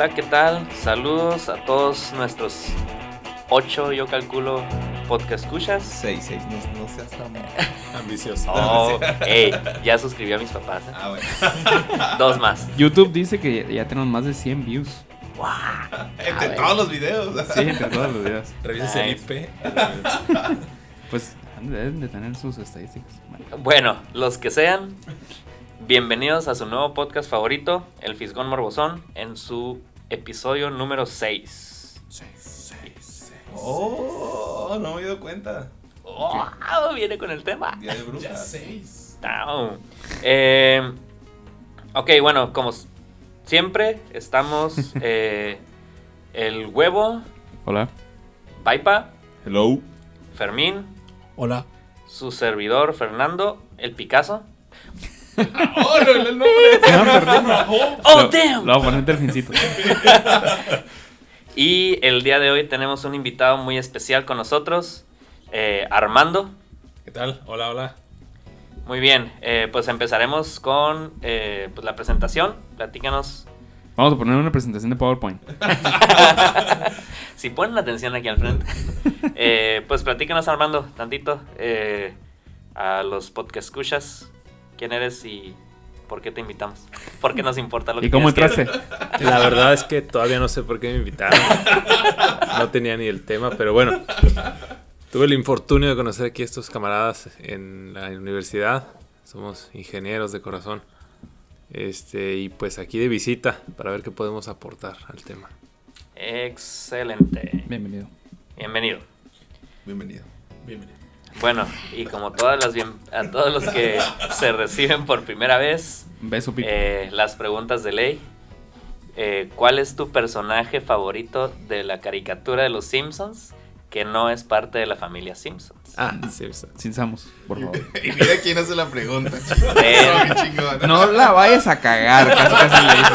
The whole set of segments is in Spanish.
Hola, ¿qué tal? Saludos a todos nuestros ocho, yo calculo, podcast escuchas. 6, 6, no, no seas tan ambicioso. Oh, ey, ya suscribí a mis papás. ¿eh? Ah, bueno. Dos más. YouTube dice que ya tenemos más de 100 views. Entre ver. todos los videos. Sí, entre todos los videos. Revisas el IP. Pues deben de tener sus estadísticas. Bueno, Bueno, los que sean, bienvenidos a su nuevo podcast favorito, El Fisgón Morbosón, en su episodio número 6. Oh, no me he dado cuenta. ¡Oh! Viene con el tema. Día de brujas. seis. Down. Eh, ok, bueno, como siempre, estamos eh, el huevo, Hola. Paipa, Hello. Fermín, Hola. su servidor Fernando, el Picasso. Oh, no, el nombre. ¡Oh, Lo- damn! Lo voy a poner delfincito. Y el día de hoy tenemos un invitado muy especial con nosotros, eh, Armando. ¿Qué tal? Hola, hola. Muy bien, eh, pues empezaremos con eh, pues la presentación. Platícanos. Vamos a poner una presentación de PowerPoint. Si ponen atención aquí al frente, eh, pues platícanos, Armando, tantito eh, a los podcast escuchas. ¿Quién eres y por qué te invitamos? ¿Por qué nos importa lo que ¿Y cómo que entraste? La verdad es que todavía no sé por qué me invitaron. No tenía ni el tema, pero bueno. Tuve el infortunio de conocer aquí a estos camaradas en la universidad. Somos ingenieros de corazón. Este, y pues aquí de visita para ver qué podemos aportar al tema. Excelente. Bienvenido. Bienvenido. Bienvenido. Bienvenido. Bueno, y como todas las bien- a todos los que se reciben por primera vez, Beso, eh, las preguntas de ley. Eh, ¿Cuál es tu personaje favorito de la caricatura de los Simpsons que no es parte de la familia Simpsons? Ah, Samus, por favor. Y mira quién hace la pregunta. No, la vayas a cagar, casi casi le dice.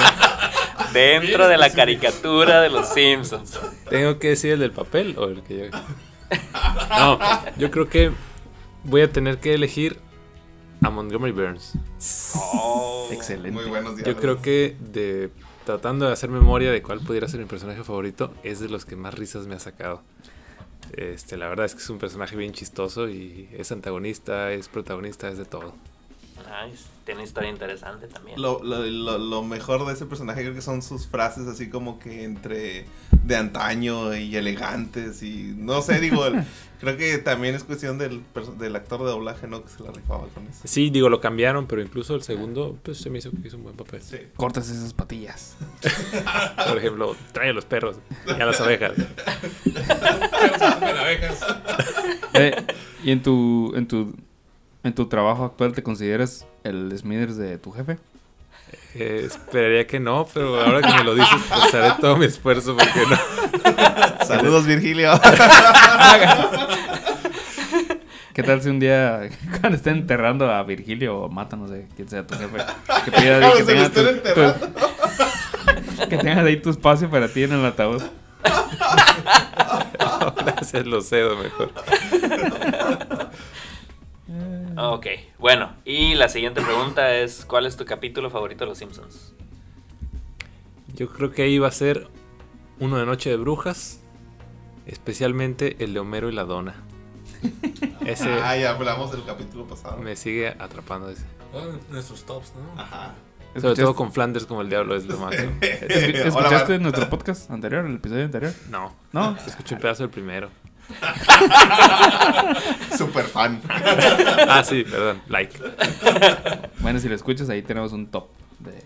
Dentro de la caricatura de los Simpsons. ¿Tengo que decir el del papel o el que yo.? No, yo creo que voy a tener que elegir a Montgomery Burns. Excelente. Muy buenos días. Yo creo que de tratando de hacer memoria de cuál pudiera ser mi personaje favorito, es de los que más risas me ha sacado. Este, la verdad es que es un personaje bien chistoso y es antagonista, es protagonista, es de todo. Ay, tiene una historia interesante también. Lo, lo, lo, lo mejor de ese personaje creo que son sus frases así como que entre de antaño y elegantes y no sé, digo, el- creo que también es cuestión del, del actor de doblaje, ¿no? Que se la rifaba con eso. Sí, digo, lo cambiaron, pero incluso el segundo, pues se me hizo que hizo un buen papel. Sí. Cortas esas patillas. Por ejemplo, trae a los perros y a las abejas. Eh, ¿Y en tu, en tu en tu trabajo actual te consideras el Smithers de tu jefe? Eh, esperaría que no, pero ahora que me lo dices, pues haré todo mi esfuerzo porque no. Saludos, Virgilio. ¿Qué tal si un día cuando estén enterrando a Virgilio o Mata, no sé, quién sea tu jefe, que pidas ahí que tenga estén tu- enterrando. tu- que tengas ahí tu espacio para ti en el ataúd? Gracias, lo cedo mejor. Ok, bueno, y la siguiente pregunta es: ¿Cuál es tu capítulo favorito de los Simpsons? Yo creo que ahí va a ser uno de Noche de Brujas, especialmente el de Homero y la Dona. Ese Ah, ya hablamos del capítulo pasado. me sigue atrapando ese. nuestros tops, ¿no? Ajá. Sobre ¿Escuchaste- todo con Flanders como el diablo es lo máximo. escu- Hola, ¿Escuchaste Mar. nuestro podcast anterior, el episodio anterior? No, No. escuché un pedazo del primero. Super fan. Ah, sí, perdón, like. Bueno, si lo escuchas, ahí tenemos un top de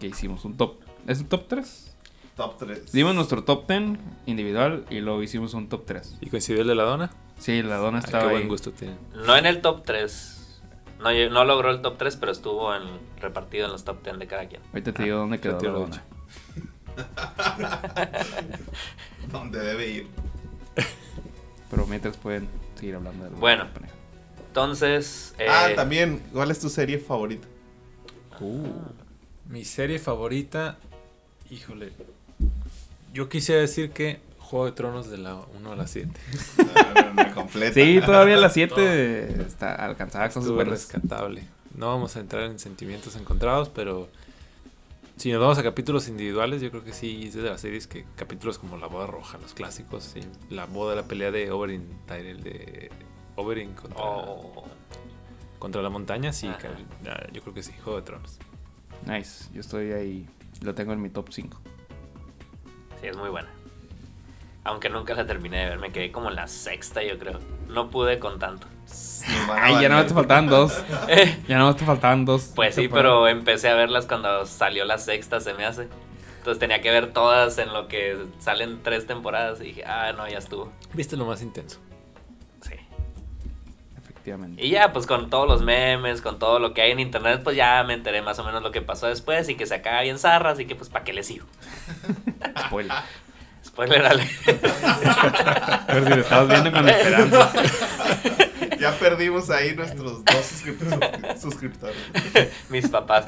que hicimos. Un top. ¿Es un top 3? Top 3. Dimos nuestro top 10 individual y luego hicimos un top 3. ¿Y coincidió el de la dona? Sí, la dona Ay, qué estaba ahí. buen gusto tiene. No en el top 3. No, no logró el top 3, pero estuvo en- repartido en los top 10 de cada quien. Ahorita te digo dónde quedó la dona. ¿Dónde debe ir? Pero mientras pueden seguir hablando de la Bueno. pareja. Entonces, eh, Ah, también, ¿cuál es tu serie favorita? Mi serie favorita, híjole. Yo quisiera decir que Juego de Tronos de la 1 a la 7. completa. Sí, todavía la 7 está alcanzada Estuvo verdes. rescatable. No vamos a entrar en sentimientos encontrados, pero si nos vamos a capítulos individuales, yo creo que sí es de las series que capítulos como La Boda Roja, los clásicos, y la boda, la pelea de Oberyn Tyrell de Oberyn contra, oh, contra la montaña, sí, Ajá. ah, yo creo que sí, Juego de Tronos. Nice, yo estoy ahí, lo tengo en mi top 5. sí, es muy buena. Aunque nunca la terminé de ver, me quedé como en la sexta, yo creo. No pude con tanto. Ay, ya no te faltaban dos. Ya no te faltaban dos. Pues sí, pero empecé a verlas cuando salió la sexta, se me hace. Entonces tenía que ver todas en lo que salen tres temporadas y dije, ah, no, ya estuvo. Viste lo más intenso. Sí. Efectivamente. Y ya, pues con todos los memes, con todo lo que hay en internet, pues ya me enteré más o menos lo que pasó después y que se acaba bien zarra, así que pues ¿para qué le sigo? Spoiler. Spoiler alert. Pero si lo estabas viendo con esperanza. Ya perdimos ahí nuestros dos suscrip- suscriptores. Mis papás.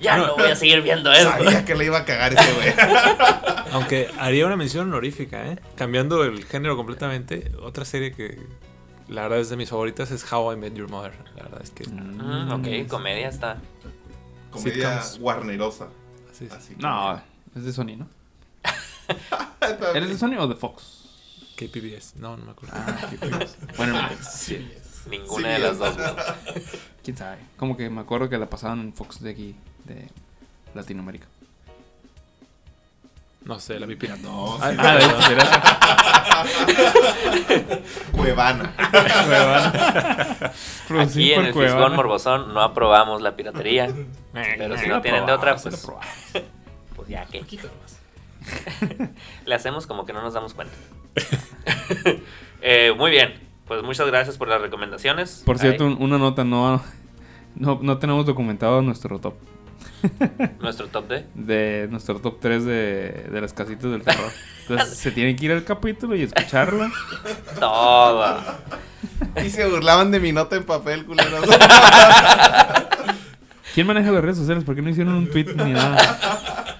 ya no voy a seguir viendo eso. Sabía que le iba a cagar ese güey. Aunque haría una mención honorífica, ¿eh? Cambiando el género completamente, otra serie que la verdad es de mis favoritas es How I Met Your Mother. La verdad es que Mm, ok, comedia está. Comedia Sitcoms. warnerosa. así es. Así No, es de Sony, ¿no? ¿Eres de Sony o de Fox? KPBS, no, no me acuerdo. Ah, curioso. Bueno, sí, Ninguna Sí, de las dos. quién sabe. Como que me acuerdo que la pasaban en Fox de aquí, de Latinoamérica. No sé, la vi pirata. No, Ah, sí, ah, de Cuevana. Aquí en el Fisgón Morbosón no aprobamos la piratería. Pero si no tienen de otra, pues, pues ya que. Le hacemos como que no nos damos cuenta. Eh, muy bien. Pues muchas gracias por las recomendaciones. Por cierto, Ahí, una nota, no, no, no tenemos documentado nuestro top. nuestro top de. De nuestro top 3 de, de las casitas del terror. Entonces se tienen que ir al capítulo y escucharlo. Todo. Y se burlaban de mi nota en papel, culeros. ¿Quién maneja las redes sociales? ¿Por qué no hicieron un tweet ni nada?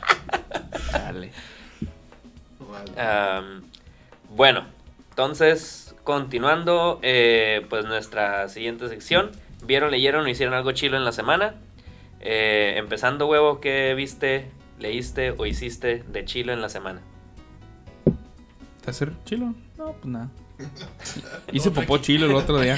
Bueno, entonces, continuando, eh, pues nuestra siguiente sección. ¿Vieron, leyeron o hicieron algo chilo en la semana? Eh, empezando, huevo, ¿qué viste, leíste o hiciste de chilo en la semana? ¿Te hacer chilo? No, pues nada. Hice popó chilo el otro día.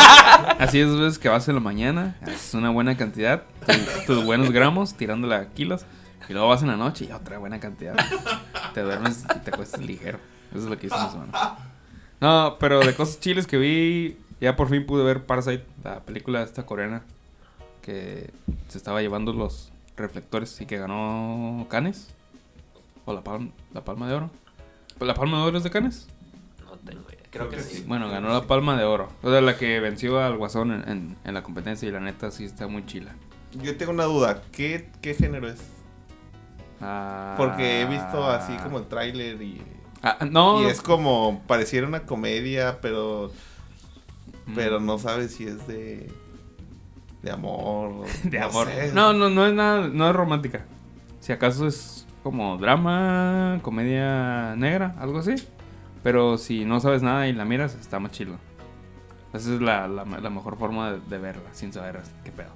Así es veces que vas en la mañana, haces una buena cantidad, tu- tus buenos gramos, tirándola a kilos, y luego vas en la noche y otra buena cantidad. Te duermes y te acuestas ligero. Eso es lo que hice en la semana. No, pero de cosas chiles que vi, ya por fin pude ver Parasite, la película esta coreana, que se estaba llevando los reflectores y que ganó Canes. O la, palma la Palma de Oro. ¿La Palma de Oro es de Canes? No tengo idea. Creo que sí. Bueno, ganó la Palma de Oro. O sea, la que venció al Guasón en, en- en la competencia y la neta sí está muy chila. Yo tengo una duda. ¿Qué, qué género es? Ah, Porque he visto así como el tráiler y... Ah, no. Y es como, pareciera una comedia, pero... Mm. Pero no sabes si es de... De amor. De no amor. sé. No, no, no es nada, no es romántica. Si acaso es como drama, comedia negra, algo así. Pero si no sabes nada y la miras, está más chilo. Esa es la, la, la mejor forma de, de verla, sin saber qué pedo.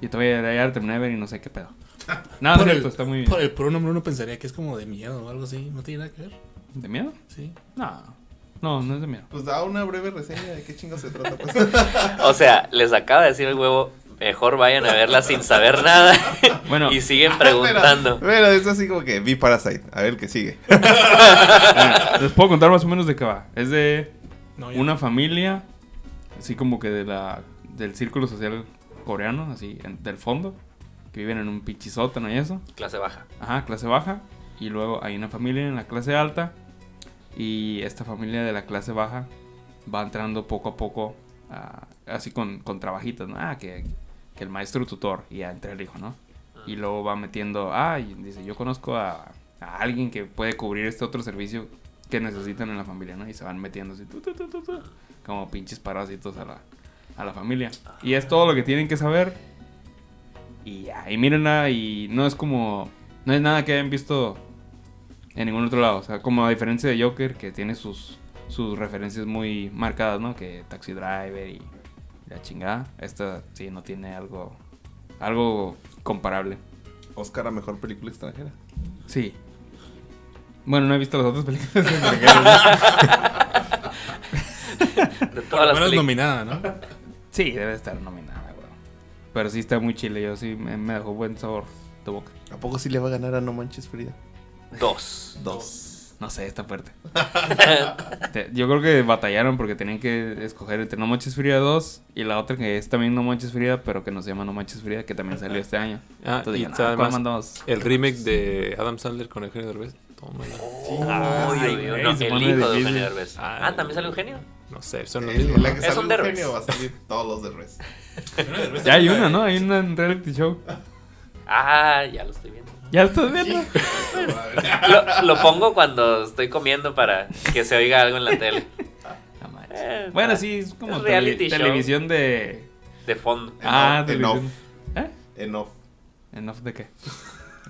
Y todavía ya terminé de ver y no sé qué pedo. Nada, por, cierto, el, está muy bien. por el puro nombre uno pensaría que es como de miedo o algo así. No tiene nada que ver. ¿De miedo? Sí. No, no, no es de miedo. Pues da una breve reseña de qué chingo se trata. Pues. O sea, les acaba de decir el huevo, mejor vayan a verla sin saber nada. Bueno. y siguen preguntando. Pero es así como que vi Parasite. A ver qué sigue. Bueno, les puedo contar más o menos de qué va. Es de No, una familia, así como que de la del círculo social coreano, así en- del fondo, que viven en un pinche sótano y eso. Clase baja. Ajá, clase baja. Y luego hay una familia en la clase alta. Y esta familia de la clase baja va entrando poco a poco, así con, con trabajitos, ¿no? Ah, que, que el maestro tutor, y ya entra el hijo, ¿no? Y luego va metiendo, ah, y dice, yo conozco a, a alguien que puede cubrir este otro servicio que necesitan en la familia, ¿no? Y se van metiendo así, tu, tu, tu, como pinches parásitos a la, a la familia. Y es todo lo que tienen que saber. Y ya, y mírenla y no es como, no es nada que hayan visto en ningún otro lado. O sea, como a diferencia de Joker, que tiene sus, sus referencias muy marcadas, ¿no? Que Taxi Driver y la chingada. Esta sí no tiene algo, algo comparable. Oscar a mejor película extranjera. Sí. Bueno, no he visto las otras películas extranjeras. De todas es películas. nominada, ¿no? sí, debe estar nominada. Pero sí está muy chile. Yo sí me, me dejó buen sabor de boca. ¿A poco sí le va a ganar a No Manches Frida? Dos. Dos. No sé, está fuerte. Te- Yo creo que batallaron porque tenían que escoger entre No Manches Frida 2 y la otra que es también No Manches Frida, pero que no se llama No Manches Frida, que también salió este año. Ah, Entonces y ah, ¿cuál además mandamos? el remake de Adam Sandler con Eugenio Derbez. Tómala. Ay, Ay, Dios, no, el hijo de. Eugenio Derbez. Ay, Ah, ¿también sale Eugenio? No sé, son lo En mismo. en la que Es sale un va a salir todos los de Res. Ya hay una, ¿no? Hay una en reality show. Ah, ya lo estoy viendo. Ya estás viendo. Lo, lo pongo cuando estoy comiendo para que se oiga algo en la tele. No manches. Eh, Bueno, ah, sí, es como es tele- reality show. televisión de. De fondo. Ah, en off. ¿Eh? En off. ¿En off de qué?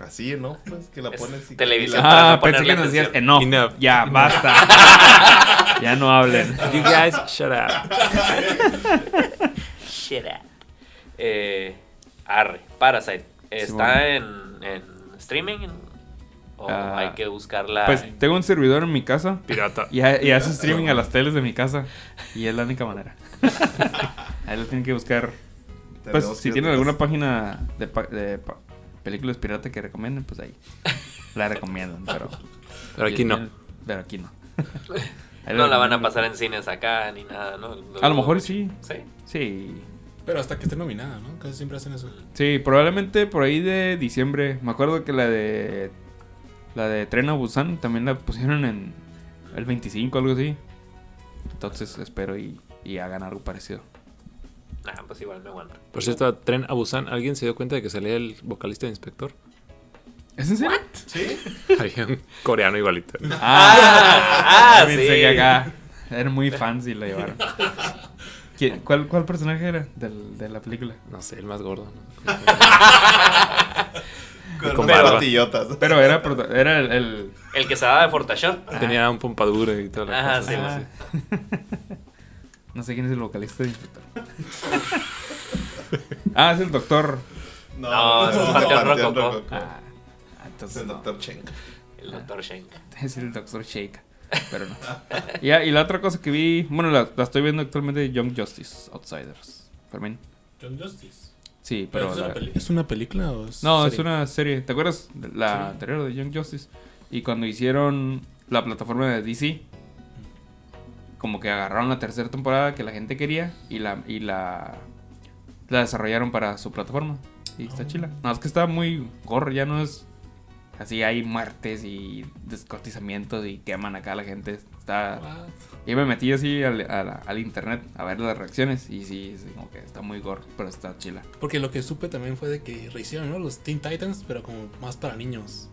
Así en off, pues, que la Es pones y... televisión. para Ah, no pensé que nos decías atención. en off. Enough. Ya, basta. ya no hablen. You guys, shut up. Shit up. Eh, arre, Parasite. ¿Está en, en streaming? ¿O Ah, hay que buscarla? Pues tengo un servidor en mi casa Pirata. y, ha- y hace streaming a las teles de mi casa. Y es la única manera. Ahí lo tienen que buscar. Pues si tienen alguna página de, pa- de pa- películas pirata que recomienden, pues ahí la recomiendan. Pero, Pero aquí no. Pero aquí no. Ahí no la van a pasar en cines acá ni nada, ¿no? A lo mejor sí. Sí. Sí. Pero hasta que esté nominada, ¿no? Casi siempre hacen eso. Sí, probablemente por ahí de diciembre. Me acuerdo que la de. La de Tren a Busan también la pusieron en el 25, algo así. Entonces espero y, y hagan algo parecido. Nah, pues igual me aguanto. Por cierto, Tren a Busan, ¿alguien se dio cuenta de que salía el vocalista de Inspector? ¿Es en serio? Había un coreano igualito. Ah, pensé sí. que acá eran muy fans y la llevaron. ¿Quién- cuál, ¿Cuál personaje era del- de la película? No sé, el más gordo. ¿no? Con, barba. Pero era, era el, el- El que se daba de Fortachón. Tenía un pompadura y toda la Ajá, sí, así. No sé quién es el vocalista de Inspector. ah, es el doctor. No, es Panteón Rococó. Ah, Es el no. doctor Cheng. El doctor Shenka. Es el Doctor Shake. Pero no. y, y la otra cosa que vi, bueno, la, la estoy viendo actualmente Young Justice Outsiders. Fermín. John Justice. Sí, ¿Pero pero. es, una la- peli- ¿Es una película o es no, es una serie. ¿Te acuerdas? de La Sí. anterior de Young Justice. Y cuando hicieron la plataforma de DC, como que agarraron la tercera temporada que la gente quería y la, y la, la desarrollaron para su plataforma. Y está chila. No, es que está muy gore, ya no es. Así hay muertes y descortizamientos y queman acá a la gente. Está. What? Y me metí así al, internet a ver las reacciones. Y sí, sí, como que está muy gore, pero está chila. Porque lo que supe también fue de que rehicieron, ¿no? Los Teen Titans, pero como más para niños.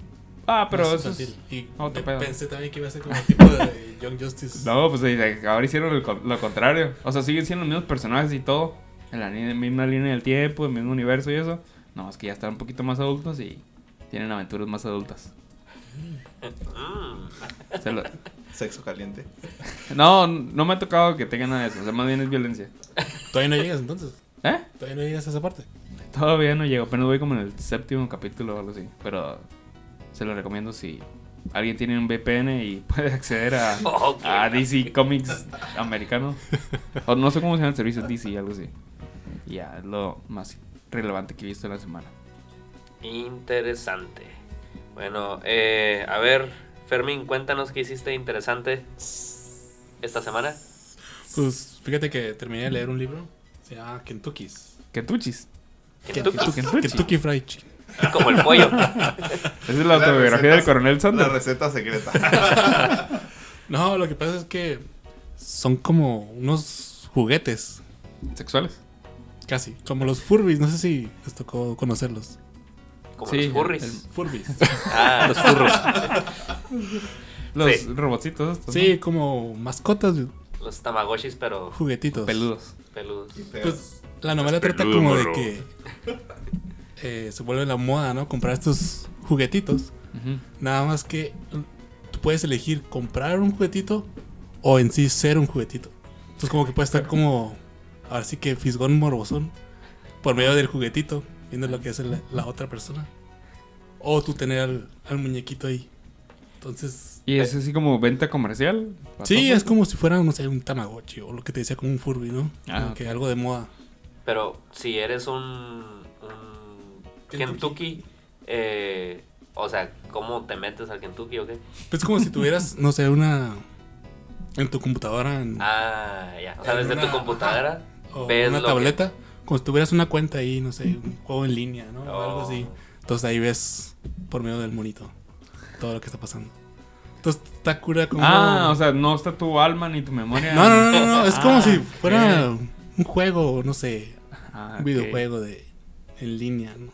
Ah, pero eso es. Y otro pe- pedo. pensé también que iba a ser como tipo de Young Justice. No, pues ahora hicieron el lo contrario. O sea, siguen siendo los mismos personajes y todo. En la línea- misma línea del tiempo, el mismo universo y eso. No, es que ya están un poquito más adultos y tienen aventuras más adultas. Mm. Se lo- Sexo caliente. No, no me ha tocado que tengan nada de eso. O sea, más bien es violencia. Todavía no llegas entonces. ¿Eh? Todavía no llegas a esa parte. Todavía no llego. Apenas voy como en el séptimo capítulo o algo así. Pero se lo recomiendo si alguien tiene un VPN y puede acceder a, DC Comics americano. O no sé cómo se llama el servicio DC, algo así. Y ya, es lo más relevante que he visto en la semana. Interesante. Bueno, eh, a ver, Fermín, cuéntanos qué hiciste interesante esta semana. Pues fíjate que terminé de leer un libro. Se llama Kentucky's. Kentuchis. Kentucky, Kentucky. Kentucky Fried Chicken. Como el pollo. Esa es la autobiografía receta- del coronel La Sanders. receta secreta. No, lo que pasa es que son como unos juguetes. Sexuales. Casi. Como los Furbies. No sé si les tocó conocerlos. Como Sí, los furries. el- Furbies. Ah, Los furros. Los Sí. robotcitos estos, Sí, como mascotas, Los tamagotchis, pero juguetitos. Peludos. peludos. Pues la novela trata Peludo, como de que eh, se vuelve la moda, ¿no? Comprar estos juguetitos. Ujú. Nada más que tú puedes elegir comprar un juguetito o en sí ser un juguetito. Entonces como que puede estar como, ahora sí que fisgón morbosón, por medio del juguetito, viendo lo que hace la, la otra persona. O tú tener al, al muñequito ahí. Entonces... Y es así como venta comercial. Sí, es como si fuera, no sé, un Tamagotchi o lo que te decía como un Furby, ¿no? Ah, Como ok. que algo de moda. Pero si eres un Kentucky, eh, o sea, ¿cómo te metes al Kentucky o qué? Pues es como si tuvieras, no sé, una... En tu computadora, en, Ah, ya. O sea, desde tu computadora o ves una lo que- tableta, como si tuvieras una cuenta ahí, no sé, un juego en línea, ¿no? O algo Oh. así. Entonces ahí ves por medio del monito todo lo que está pasando. Entonces está cura como... Ah, o sea, no está tu alma ni tu memoria. No, no, no, no, no, es como Ah, si fuera un juego, no sé, Ah, un videojuego de en línea, ¿no?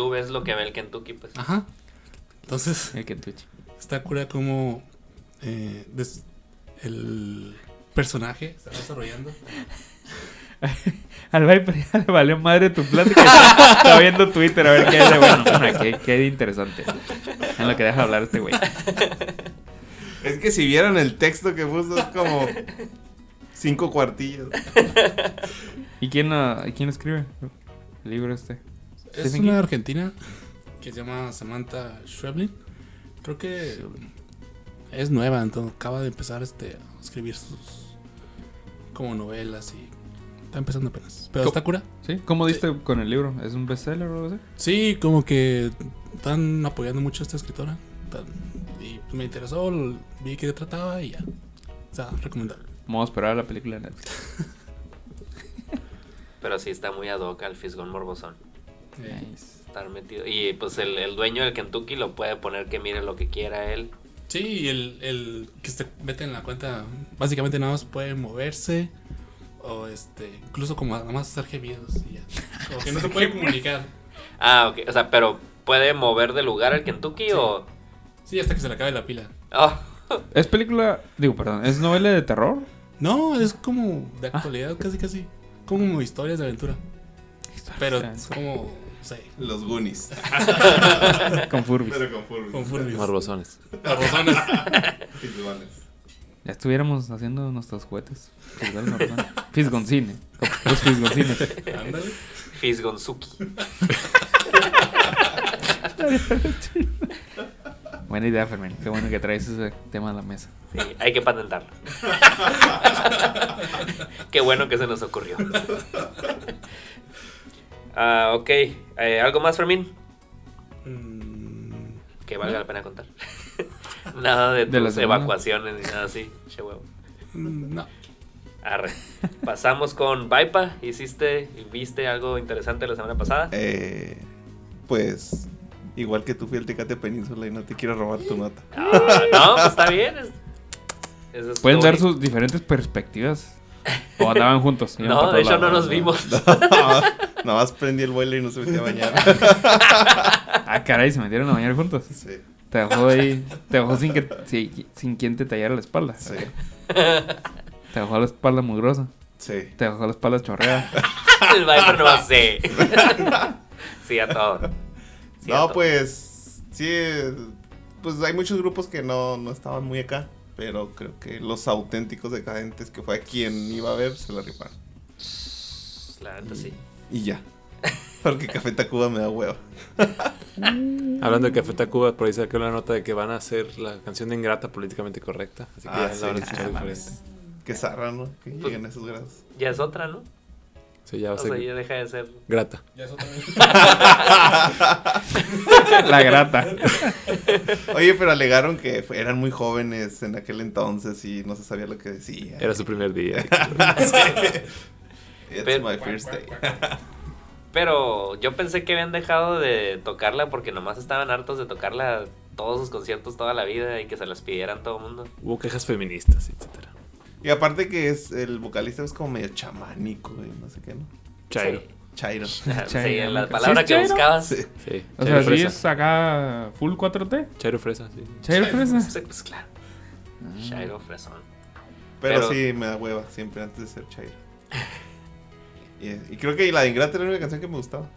Tú ves lo que ve el Kentucky, pues. Ajá. Entonces El Kentucky. está cura como eh, des- el personaje está desarrollando. Al Viper ya le valió madre tu plática. Está, está viendo Twitter a ver qué hay de bueno. Bueno, qué, interesante. En lo que deja hablar este güey. Es que si vieran el texto que puso es como cinco cuartillos. ¿Y quién, ¿y quién escribe el libro este? Es Stephen una argentina que se llama Samantha Schweblin. Creo que es nueva, entonces acaba de empezar este, a escribir sus como novelas y está empezando apenas. Pero está cura. ¿Sí? ¿Cómo diste con el libro? ¿Es un bestseller o algo así? Sí, como que están apoyando mucho a esta escritora. Tan- y pues me interesó, vi que trataba y ya. O sea, recomendable. Vamos a esperar a la película de Netflix. Pero sí está muy ad hoc al Fisgón Morbosón. Nice. Estar metido. Y pues el, el dueño del Kentucky lo puede poner que mire lo que quiera él. Sí, y el, el que se mete en la cuenta, básicamente nada más puede moverse. O este, incluso como nada más hacer gemidos y ya. Como que no se puede comunicar. Ah, ok. O sea, pero ¿puede mover de lugar al Kentucky Sí. o...? Sí, hasta que se le acabe la pila. Oh, ¿Es película, digo, perdón, ¿es novela de terror? No, es como de actualidad, casi casi. Como historias de aventura. Pero es como, Los Goonies. Con Furbis. Pero con Furby. con Furbies. Morbosones. Barbosones. Fisgones. Ya estuviéramos haciendo nuestros juguetes. Fisgoncine. Los fisgoncines. Ándale. Fisgonzuki. Buena idea, Fermín. Qué bueno que traes ese tema a la mesa. Sí, hay que patentarlo. Qué bueno que se nos ocurrió. Ah, ok. Eh, ¿Algo más, Fermín? Mm, Que valga la pena contar. nada de De evacuaciones ni nada así. Che huevo. mm, no. Arre. Pasamos con Vaipa. ¿Hiciste y viste algo interesante la semana pasada? Eh, pues, igual que tú fui el Tecate Península y no te quiero robar tu nota. Ah, no, pues está bien. es- eso es Pueden dar sus diferentes perspectivas. O andaban juntos. No, de hecho no nos vimos. Nada más prendí el vuelo y no se metió a bañar. Ah, caray, se metieron a bañar juntos. Sí, Te dejó ahí. Te dejó sin que sí, sin quien te tallara la espalda. sí, Te dejó la espalda mugrosa. sí. Te dejó la espalda chorreada. El Viper no sé. sí, a todo. Sí, a No, todo. pues, sí, pues hay muchos grupos que no, no estaban muy acá. Pero creo que los auténticos decadentes, que fue a quien iba a ver, se la rifaron. La neta sí. Y ya. Porque Café Tacuba me da huevo. Hablando de Café Tacuba, por ahí saqué una nota de que van a hacer la canción de Ingrata políticamente correcta. Así que Ah, ya sí. la van a escuchar Ah, diferente. Qué zarra, ¿no? Que Pues- lleguen a esos grados. Ya es otra, ¿no? Sí, ya va O a sea, ser ya deja de ser. grata. Ya es otra vez. La grata. Oye, pero alegaron que eran muy jóvenes en aquel entonces y no se sabía lo que decía. Era su primer día. It's Pero- my first day. Pero yo pensé que habían dejado de tocarla porque nomás estaban hartos de tocarla todos sus conciertos toda la vida y que se las pidieran todo el mundo. Hubo quejas feministas, etcétera. Y aparte que es el vocalista es como medio chamánico y no sé qué, ¿no? Chairo. Chairo. Sí, Chairo, la ¿sí palabra es que Chairo? buscabas. Sí. Sí. O Chairo sea, sí Fresa. es acá full 4T. Chairo Fresa, sí. Chairo Fresa. Sí, pues claro. Chairo Fresón. Pero, Pero- sí, me da hueva siempre antes de ser Chairo. Y, y creo que la de Ingrata era la única canción que me gustaba.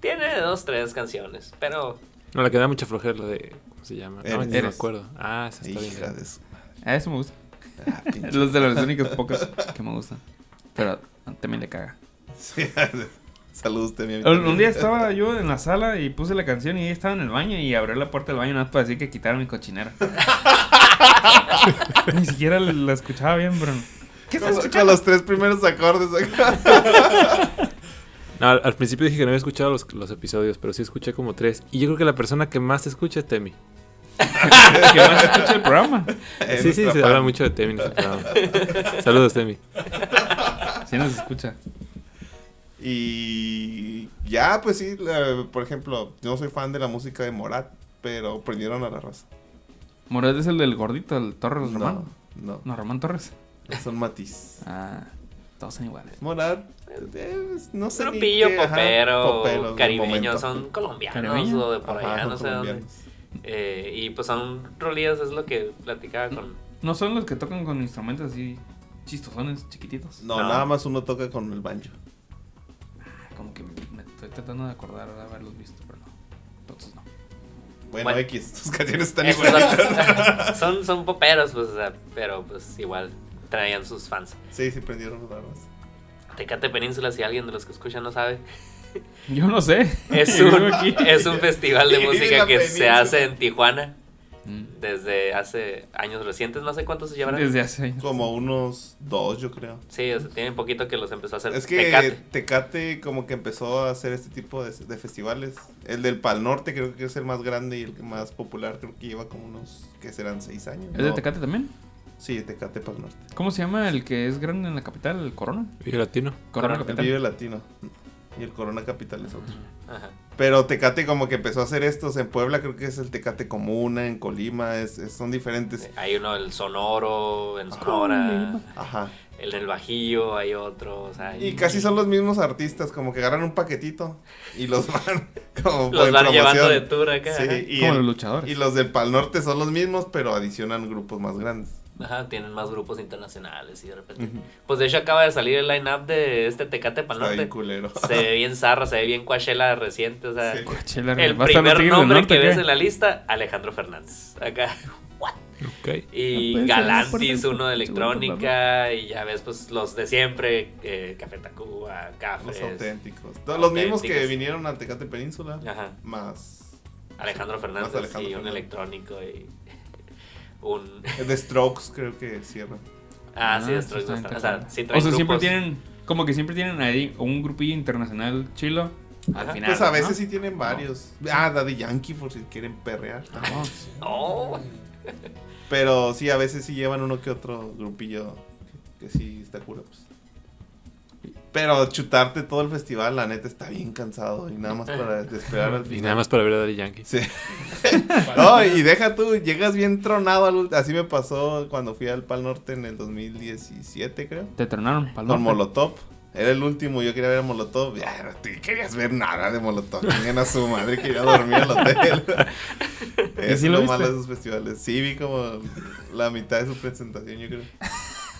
Tiene dos, tres canciones, pero No, la que da mucha flojera, la de. ¿Cómo se llama? No, me acuerdo. Ah, esa está bien. De su... A eso me gusta. Ah, Los de los únicos pocos que me gustan. Pero también le caga. Sí, Saludos, mi Un, día estaba yo en la sala y puse la canción y ella estaba en el baño y abrió la puerta del baño nada más para decir que quitaron mi cochinera. Ni siquiera la escuchaba bien, bro. ¿Qué con escuchando? los tres primeros acordes acá. No, al, al principio dije que no había escuchado los, los episodios, pero sí escuché como tres. Y yo creo que la persona que más te escucha es Temi. ¿Qué más escucha el programa? Es sí, sí, se habla mucho de Temi en ese programa. Saludos, Temi. Sí nos escucha. Y ya, pues sí, la- por ejemplo, yo no soy fan de la música de Morat, pero prendieron a la raza. Moret es el del gordito, el Torres No, Román. no, No, Román Torres. son matiz. Ah, todos son iguales. Morat, eh, no sé. ni qué, ajá, popero, caribeño, momento. son colombianos ¿Caribeño? o de por allá, Ajá, no son sé dónde. colombianos. Eh, y pues son rolillas, es lo que platicaba con... No son los que tocan con instrumentos así chistosones, chiquititos. No, No. nada más uno toca con el banjo. Ah, Como que me estoy tratando de acordar de haberlos visto, pero no. Entonces no. Bueno, Bueno. X, tus canciones están Esos igual. son, son, son poperos, pues, o sea, pero pues igual traían sus fans. Sí, sí prendieron a la raza. Tecate Península, si alguien de los que escuchan no sabe, Yo no sé. es un, es un festival de música que se hace en Tijuana Mm. desde hace años recientes, no sé cuántos se llevarán. Desde hace años. Como unos dos, yo creo. Sí, o sea, tienen poquito que los empezó a hacer Es que Tecate. Tecate. como que empezó a hacer este tipo de, de festivales. El del Pal Norte creo que es el más grande y el que más popular. Creo que lleva como unos, que serán seis años. ¿Es de. Tecate también? Sí, Tecate Pal Norte. ¿Cómo se llama el que es grande en la capital? ¿El Corona? Vive Latino. Corona Corona. El Capital. Vive Latino. Y el Corona Capital es otro. Ajá. Pero Tecate como que empezó a hacer estos en Puebla, creo que es el Tecate Comuna, en Colima, es, es- son diferentes. Hay uno el Sonoro, en Sonora, Ajá. el del Bajillo, hay otro, o sea, Y casi son los mismos artistas, como que agarran un paquetito y los van como los van llevando de tour acá. Sí, y, Como el- los luchadores. y los del Pal Norte son los mismos, pero adicionan grupos más grandes. Ajá, tienen más grupos internacionales y de repente. Pues de hecho acaba de salir el line-up de este Tecate culero. Se ve bien zarra, se ve bien Coachella reciente, o sea. Sí. Coachella, El ¿va a estar los primer nombre Norte, que qué? ves en la lista, Alejandro Fernández. Acá. Ok. Y No puede ser, Galantis, uno de electrónica. Y ya ves, pues los de siempre: eh, Café Tacuba, Los Cafres. auténticos. Todos los mismos que vinieron a Tecate Península, Ajá. más Alejandro Fernández Más Alejandro y un electrónico y un... The Strokes creo que cierran. Ah, sí, Ah, es sí, está o sea, sí O traen sea, siempre grupos. tienen, como que siempre tienen ahí un grupillo internacional chilo. Al final. Pues a ¿no? veces sí tienen varios. Ah, Daddy Yankee por si quieren perrear. No, Oh, Pero sí, a veces sí llevan uno que otro grupillo que, que sí está cura. Pues. Pero chutarte todo el festival, la neta, está bien cansado. Y nada más para esperar al Y final. nada más para ver a Daddy Yankee. Sí. no, y deja tú, llegas bien tronado. al Así me pasó cuando fui al Pal Norte en el 2017, creo. Te tronaron, pal Con norte. Molotov. Era el último, yo quería ver a Molotov. Ya, no te querías ver nada de Molotov. Tenían a su madre, quería dormir al hotel. ¿Y es sí lo lo malo de esos festivales. Sí, vi como la mitad de su presentación, yo creo.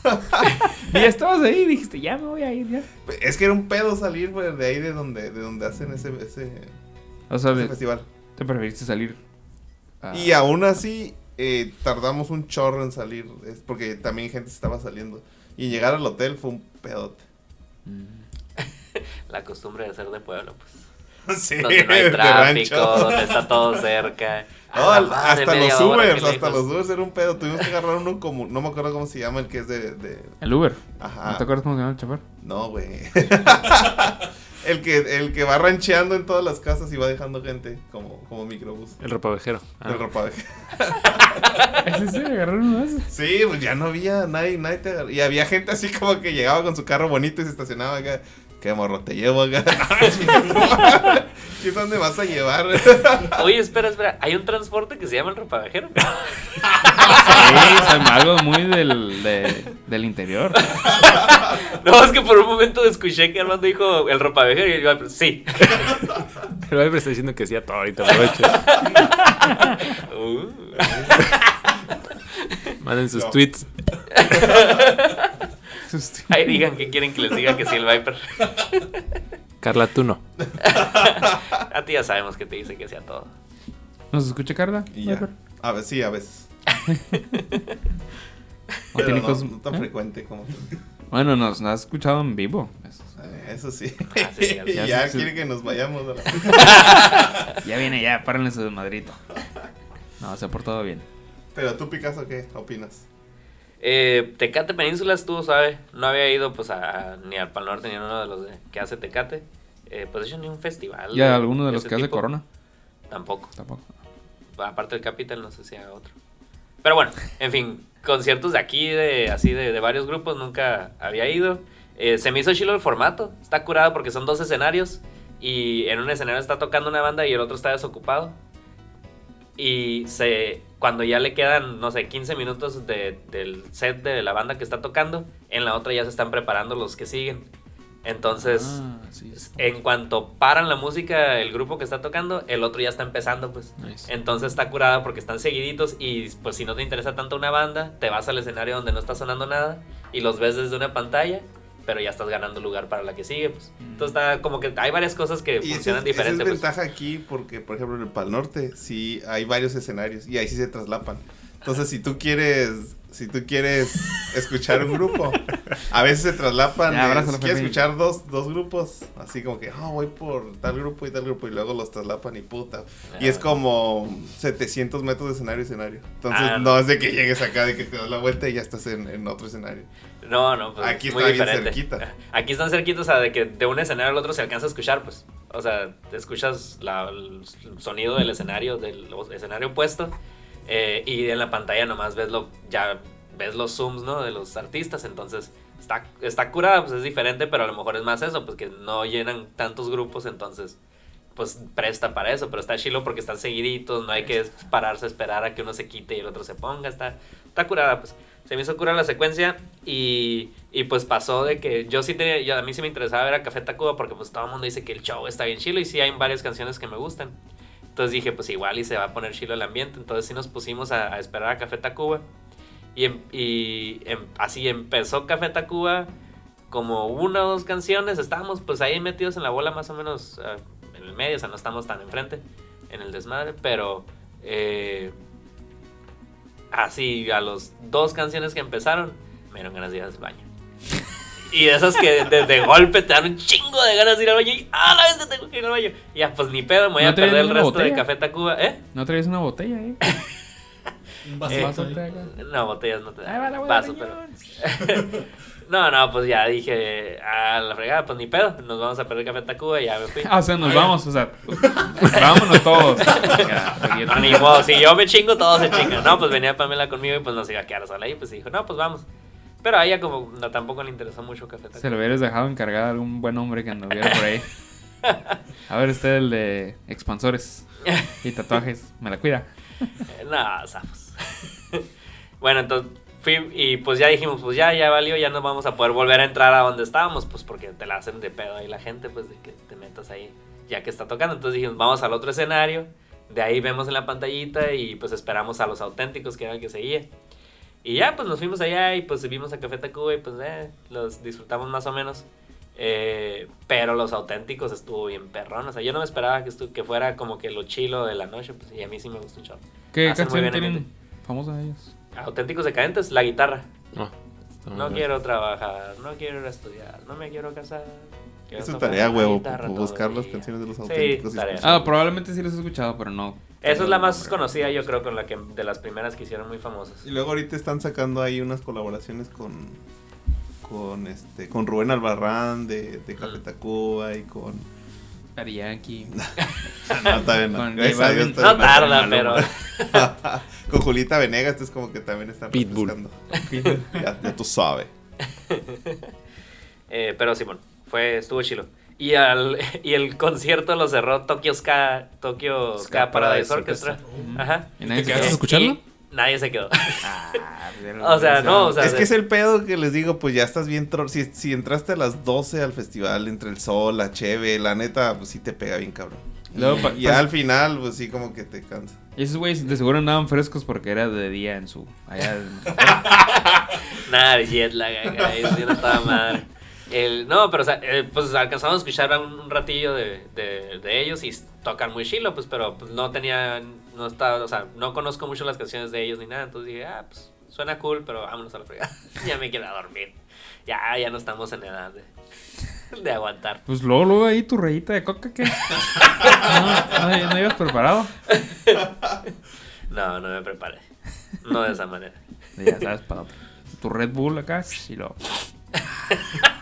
Y ya estabas ahí y dijiste, ya me voy a ir, ya. Es que era un pedo salir de ahí de donde, de donde hacen ese, ese, O sea, ese de- festival. te preferiste salir. a- Y aún así, eh, tardamos un chorro en salir. Es porque también gente estaba saliendo. Y llegar al hotel fue un pedote. Mm. la costumbre de ser de pueblo, pues. Sí, Donde no hay tráfico, donde está todo cerca. No, madre, hasta los Ubers, hasta los Ubers era un pedo. Tuvimos que agarrar uno como, no me acuerdo cómo se llama, el que es de, de El Uber. ajá. ¿No te acuerdas cómo se llama el chofer? No, güey. el que, el que va rancheando en todas las casas y va dejando gente como, como microbús. El ropavejero. Ah. El ropa de- ¿Es serio? ¿Agarraron esos? Sí, pues ya no había nadie, nadie te Y había gente así como que llegaba con su carro bonito y se estacionaba acá. ¿Qué morro te llevo acá? ¿Y dónde vas a llevar? Oye, espera, espera. Hay un transporte que se llama el ropavejero. Sí, algo muy del, de- del interior. No, es que por un momento escuché que Armando dijo el ropavejero y yo, sí. Pero Viper está diciendo que sí a todo ahorita, aprovecho. Uh. Manden sus No. tweets. Ahí digan que quieren que les diga que sí el Viper. Carla, tú no. A ti ya sabemos que te dice que sea todo. ¿Nos escucha Carla? Y ya. A ver, sí, a veces. ¿O Pero tiene no, no tan ¿Eh? frecuente como tú. Bueno, nos, nos has escuchado en vivo. Eso- Eh, Eso sí. Ah, sí, ya- Y ya sí. quiere que nos vayamos. a la- Ya viene, ya, párenle su desmadrito. No, se ha portado bien. Pero tú, Picasso, ¿qué opinas? Eh, Tecate Península estuvo suave. No había ido pues a, ni al Pal Norte ni a uno de los de- que hace Tecate. Eh, pues de hecho ni un festival. ¿Y a alguno de los ese que hace. Corona? Tampoco. Tampoco. Aparte del Capital, no sé si haga otro. Pero bueno, en fin, conciertos de aquí, de así de, de varios grupos, nunca había ido. Eh, se me hizo chilo el formato. Está curado porque son dos escenarios. Y en un escenario está tocando una banda y el otro está desocupado. Y se, cuando ya le quedan, no sé, 15 minutos de- del set de la banda que está tocando, en la otra ya se están preparando los que siguen. Entonces, Ah, sí, sí. en cuanto paran la música, el grupo que está tocando, el otro ya está empezando, pues. Nice. Entonces está curada porque están seguiditos y pues si no te interesa tanto una banda, te vas al escenario donde no está sonando nada y los ves desde una pantalla, pero ya estás ganando lugar para la que sigue, pues. Entonces está como que hay varias cosas que Y funcionan es, esa es pues. ventaja aquí porque, por ejemplo, en el Pal Norte sí hay varios escenarios y ahí sí se traslapan. Entonces, si tú quieres, si tú quieres escuchar un grupo, a veces se traslapan. Ya, de, si quieres escuchar dos, dos grupos, así como que, ah, voy por tal grupo y tal grupo y luego los traslapan y puta. Y es como 700 metros de escenario a escenario. Entonces, Ah, no es de que llegues acá, de que te das la vuelta y ya estás en, en otro escenario. No, no, pues Aquí muy está bien diferente. cerquita. Aquí están cerquitos, o sea, de que de un escenario al otro se alcanza a escuchar, pues. O sea, te escuchas la- el sonido del escenario, del escenario opuesto. Eh, y en la pantalla nomás ves lo, ya ves los zooms, ¿no? De los artistas. Entonces, está, está curada, pues es diferente, pero a lo mejor es más eso, pues que no llenan tantos grupos, entonces pues presta para eso, pero está chilo porque están seguiditos, no hay que pararse a esperar a que uno se quite y el otro se ponga, está, está curada, pues. Se me hizo cura la secuencia y, y pues pasó de que yo sí tenía, yo, a mí sí me interesaba ver a Café Tacuba porque pues todo el mundo dice que el show está bien chilo y sí hay varias canciones que me gustan. Entonces dije, pues igual y se va a poner chilo el ambiente. Entonces sí nos pusimos a, esperar a Café Tacuba. Y, em- em- así empezó Café Tacuba como una o dos canciones. Estábamos pues ahí metidos en la bola más o menos ah, en el medio. O sea, no estamos tan enfrente en el desmadre. Pero eh, así a los dos canciones que empezaron, me dieron ganas de ir al baño. Y de esas que de, de golpe te dan un chingo de ganas de ir al baño y ¡ah, la vez te tengo que ir al baño! Y ya, pues ni pedo, me voy ¿No a perder el resto de botella? Café Tacuba. ¿Eh? ¿No traes una botella, eh? Un Eh, ahí. No, botellas no te dan. boda de Paso, pero. no, no, pues ya dije, a la fregada, pues ni pedo, nos vamos a perder Café Tacuba y ya me fui. Ah, o sea, nos vamos, o sea, vámonos todos. No, ni modo, si yo me chingo, todos se chingan. No, pues venía Pamela conmigo y pues nos iba a quedar sola ahí, pues dijo, no, pues vamos. Pero a ella como no, tampoco le interesó mucho Café Tacuba. Se lo hubieras dejado encargado a algún buen hombre que anduviera por ahí. A ver, usted el de expansores y tatuajes, me la cuida. No, zafos. bueno, entonces fui y pues ya dijimos, pues ya, ya valió, ya no vamos a poder volver a entrar a donde estábamos, pues porque te la hacen de pedo ahí la gente, pues de que te metas ahí ya que está tocando. Entonces dijimos, vamos al otro escenario, de ahí vemos en la pantallita y pues esperamos a los auténticos que era el que seguía. Y ya, pues nos fuimos allá y pues vimos a Café Tacuba y pues eh, los disfrutamos más o menos. Eh, pero los auténticos estuvo bien perrón. O sea, yo no me esperaba que, estu- que fuera como que lo chilo de la noche. Pues, y a mí sí me gustó un chorro. ¿Qué Hacen muy canción bien tienen ambiente. famosa ellos? Auténticos decadentes, la guitarra. Muy No bien. quiero trabajar, no quiero ir a estudiar, no me quiero casar. quiero Es tarea, huevo, todo buscar las canciones de los auténticos. tarea. Ah, probablemente sí los he escuchado, pero no. Esa es la más conocida, yo creo, con la que de las primeras que hicieron muy famosas. Y luego ahorita están sacando ahí unas colaboraciones con con este con Rubén Albarrán de, de Café Mm. Tacuba y con Daddy Yankee. no. Con J Balvin. tarda, pero con Julita Venegas, esto es como que también están Pitbull. ya, ya tú sabes. Eh, pero Simón, fue, estuvo chilo. Y, al, y el concierto lo cerró Tokyo Ska, Tokyo Ska, Ska Paradise Paradise Orchestra. Ajá. ¿Y nadie ¿Te quedaste a escucharlo? Y nadie se quedó. Ah, O sea, no, o sea, es que es el pedo que les digo, pues ya estás bien tro- si, si entraste a las 12 al festival entre el sol, la cheve, la neta, pues sí te pega bien cabrón. Luego y pa- ya pas- al final, pues sí como que te cansa. Y esos güeyes de seguro andaban frescos porque era de día en su. Allá en- Nada de jet lag acá, eso sí no estaba madre. El, no, pero o sea, eh, pues alcanzamos a escuchar un, un ratillo de, de, de ellos y tocan muy chilo, pues, pero pues no tenía, no estaba, o sea, no conozco mucho las canciones de ellos ni nada, entonces dije, ah, pues suena cool, pero vámonos a la fregada. ya me quiero dormir. Ya, ya no estamos en edad de, de aguantar. Pues luego, luego ahí tu rayita de coca, ¿qué? No, no, no ibas preparado. No, no me preparé. No de esa manera. Ya sabes, para otro. Tu Red Bull acá y lo.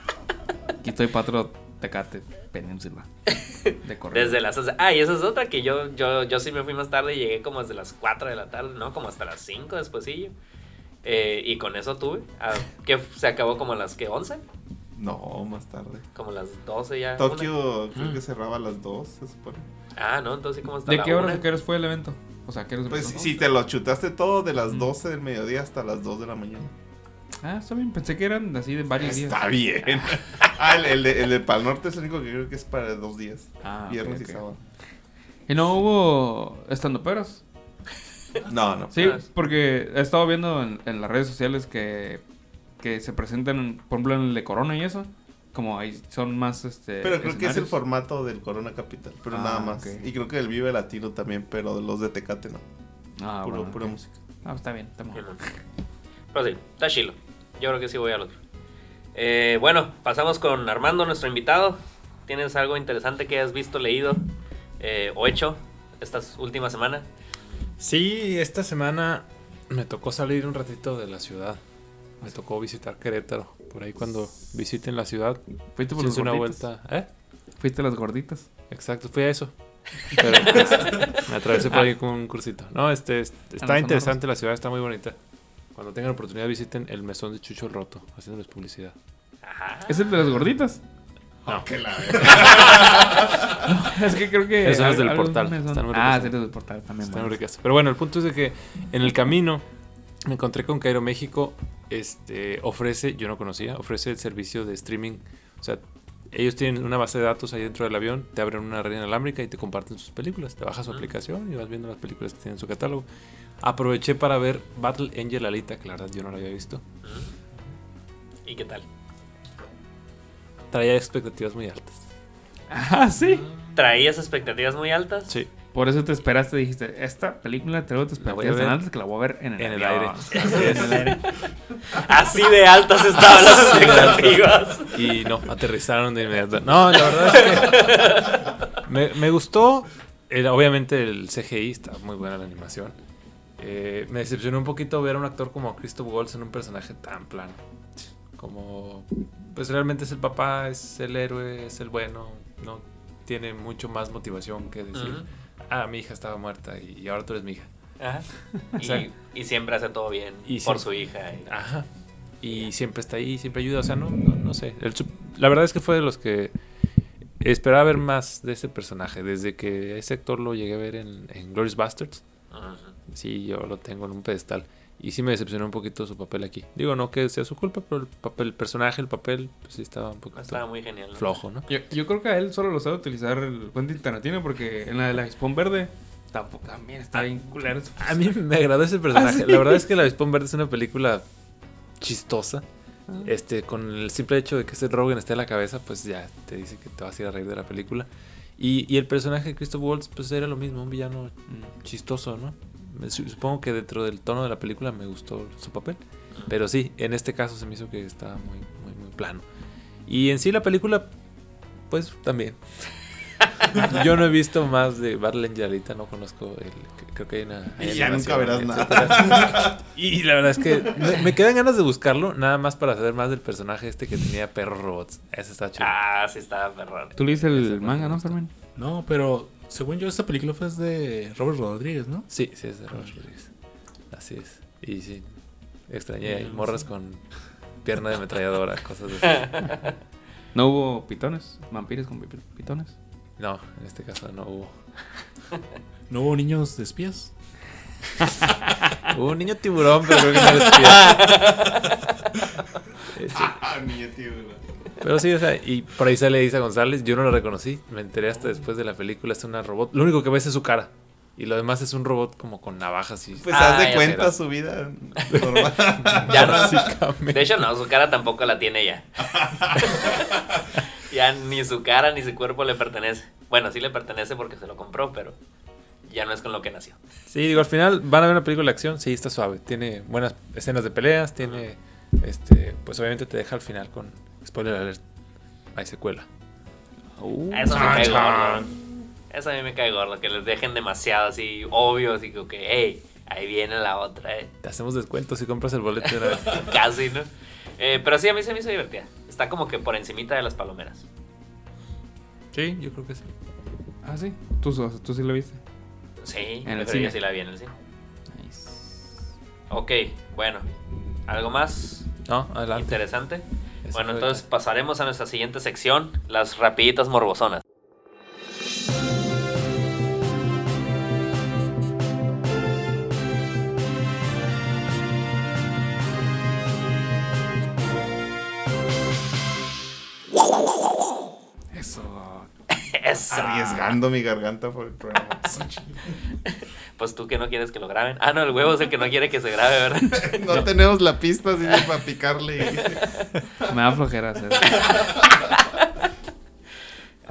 Aquí estoy para otro Tecate Península. De correr. Desde las 11. Ah, y esa es otra que yo, yo, yo sí me fui más tarde y llegué como desde las 4 de la tarde, ¿no? Como hasta las 5 despuésillo. Eh, y con eso tuve. ah, que se acabó como a las que 11, No, más tarde. como las 12 ya. una. Tokio creo que cerraba a las 2, se supone. Ah, no, entonces como hasta ¿De la qué horas una. a qué horas fue el evento? O sea, ¿qué horas Pues si te lo chutaste todo de las 12 del mediodía hasta las 2 de la mañana. Ah, está bien. Pensé que eran así de varios días. Está bien. Ah, el, el de, el de Pal Norte es el único que creo que es para dos días. Ah, ok, Viernes ok. y sábado. ¿Y no hubo estando peros? No, no. Sí, porque he estado viendo en, en las redes sociales que, que se presentan, por ejemplo, en el de Corona y eso. Como ahí son más este. Pero creo que es el formato del Corona Capital, pero Ah, nada más. ok. Y creo que el Vive Latino también, pero de los de Tecate no. Ah, puro, bueno, pura música. Ah, está bien, está bien. Pero sí, está chilo. Yo creo que sí voy al otro. Eh, bueno, pasamos con Armando, nuestro invitado. ¿Tienes algo interesante que hayas visto, leído eh, o hecho estas últimas semanas? Sí, esta semana me tocó salir un ratito de la ciudad. Me tocó visitar Querétaro. Por ahí cuando visiten la ciudad, ¿Fuiste por una vuelta. ¿Eh? ¿Fuiste a las gorditas? Exacto, fui a eso. Pero pues, me atravesé por ahí con un cursito. No, este, es- está interesante la ciudad, está muy bonita. Cuando tengan oportunidad visiten el mesón de Chucho el Roto, haciéndoles publicidad. Ajá. ¿Es el de las gorditas? No. es que creo que. Son los del portal, están muy Ah, los del portal también. Están bueno. ricas. Pero bueno, el punto es de que en el camino me encontré con Cairo México. Este ofrece, yo no conocía, ofrece el servicio de streaming. O sea, ellos tienen una base de datos ahí dentro del avión, te abren una red inalámbrica y te comparten sus películas. Te bajas su Mm. aplicación y vas viendo las películas que tienen en su catálogo. Aproveché para ver Battle Angel Alita, que la verdad yo no la había visto. ¿Y qué tal? Traía expectativas muy altas. Ah, sí. ¿Traías expectativas muy altas? Sí. Por eso te esperaste, dijiste, esta película traigo tus La voy a ver altas que la voy a ver en el, En el aire. Así es. En el aire. Así de altas estaban las expectativas. Y no, aterrizaron de inmediato. No, la verdad es que me, me gustó. El- obviamente el CGI está muy buena la animación. Eh, me decepcionó un poquito ver a un actor como Christoph Waltz en un personaje tan plano. Como, pues realmente es el papá, es el héroe, es el bueno. No tiene mucho más motivación que decir. Ah, mi hija estaba muerta y, ahora tú eres mi hija. Ajá. O sea, Y, y siempre hace todo bien y por siempre- su hija. y- Ajá. Y siempre está ahí, siempre ayuda. O sea, no, no, no sé. El la verdad es que fue de los que esperaba ver más de ese personaje. Desde que ese actor lo llegué a ver en, en Glorious Bastards. Ujú. Sí, yo lo tengo en un pedestal. Y sí me decepcionó un poquito su papel aquí. Digo, no que sea su culpa, pero el papel, el personaje, el papel, pues sí estaba un poquito Estaba muy genial. ¿no? flojo, ¿no? Yo, yo creo que a él solo lo sabe utilizar el Quentin Tarantino porque en la de la Hispón Verde tampoco, también está bien culero. A mí me agradó ese personaje. Ah, sí. La verdad es que La Avispón Verde es una película chistosa. Este, con el simple hecho de que Seth Rogen esté en la cabeza, pues ya te dice que te vas a ir a reír de la película. Y, y el personaje de Christoph Waltz, pues era lo mismo, un villano mm, chistoso, ¿no? Supongo que dentro del tono de la película me gustó su papel. Pero sí, en este caso se me hizo que estaba muy, muy, muy plano. Y en sí la película, pues también. Yo no he visto más de Battle Angel Alita, no conozco el, creo que hay una... hay Y ya nunca verás etcétera. Y la verdad es que me, me quedan ganas de buscarlo, nada más para saber más del personaje este que tenía perros robots. Ese está chido. Ah, sí, estaba perrón. Tú leíste el me manga, ¿no. Fermín? No, pero según yo, esta película fue de Robert Rodríguez, ¿no? Sí, sí, es de Robert Rodríguez. Así es. Y sí, extrañé morras con pierna de ametralladora, cosas así. ¿No hubo pitones? ¿Vampiros con pi- pitones? No, en este caso no hubo. No hubo niños de espías. Hubo un niño tiburón, pero creo que no era espía. Sí. Ah, niño, tío. Pero sí, o sea, y por ahí sale Isa González, yo no la reconocí, me enteré hasta después de la película, es una robot, lo único que ves es su cara. Y lo demás es un robot como con navajas y... Pues Ah, haz de cuenta su vida normal. Ya no. Básicamente. De hecho, no, su cara tampoco la tiene ya. ya ni su cara ni su cuerpo le pertenece. Bueno, sí le pertenece porque se lo compró, pero ya no es con lo que nació. Sí, digo, al final van a ver una película de acción, sí, está suave. Tiene buenas escenas de peleas, tiene, este, pues obviamente te deja al final con, spoiler alert, hay secuela. Uh, Eso me Chan, cae gordo. Eso a mí me cae gordo, que les dejen demasiado así obvio, así como que, hey, ahí viene la otra, eh. Te hacemos descuento si compras el boleto de una vez. Casi, ¿no? Eh, pero sí, a mí se me hizo divertida. Está como que por encimita de las palomeras. Sí, yo creo que sí. Ah, sí. ¿Tú, tú sí lo viste. Sí, En el cine. yo sí la vi en el cine. Nice. Ok, bueno. ¿Algo más No, adelante. interesante? Bueno, entonces pasaremos a nuestra siguiente sección, las rapiditas morbosonas. Eso. Eso. Arriesgando mi garganta por el programa. Pues tú que no quieres que lo graben. Ah, no, el huevo es el que no quiere que se grabe, ¿verdad? No tenemos la pista así de para picarle. Me da flojera hacer.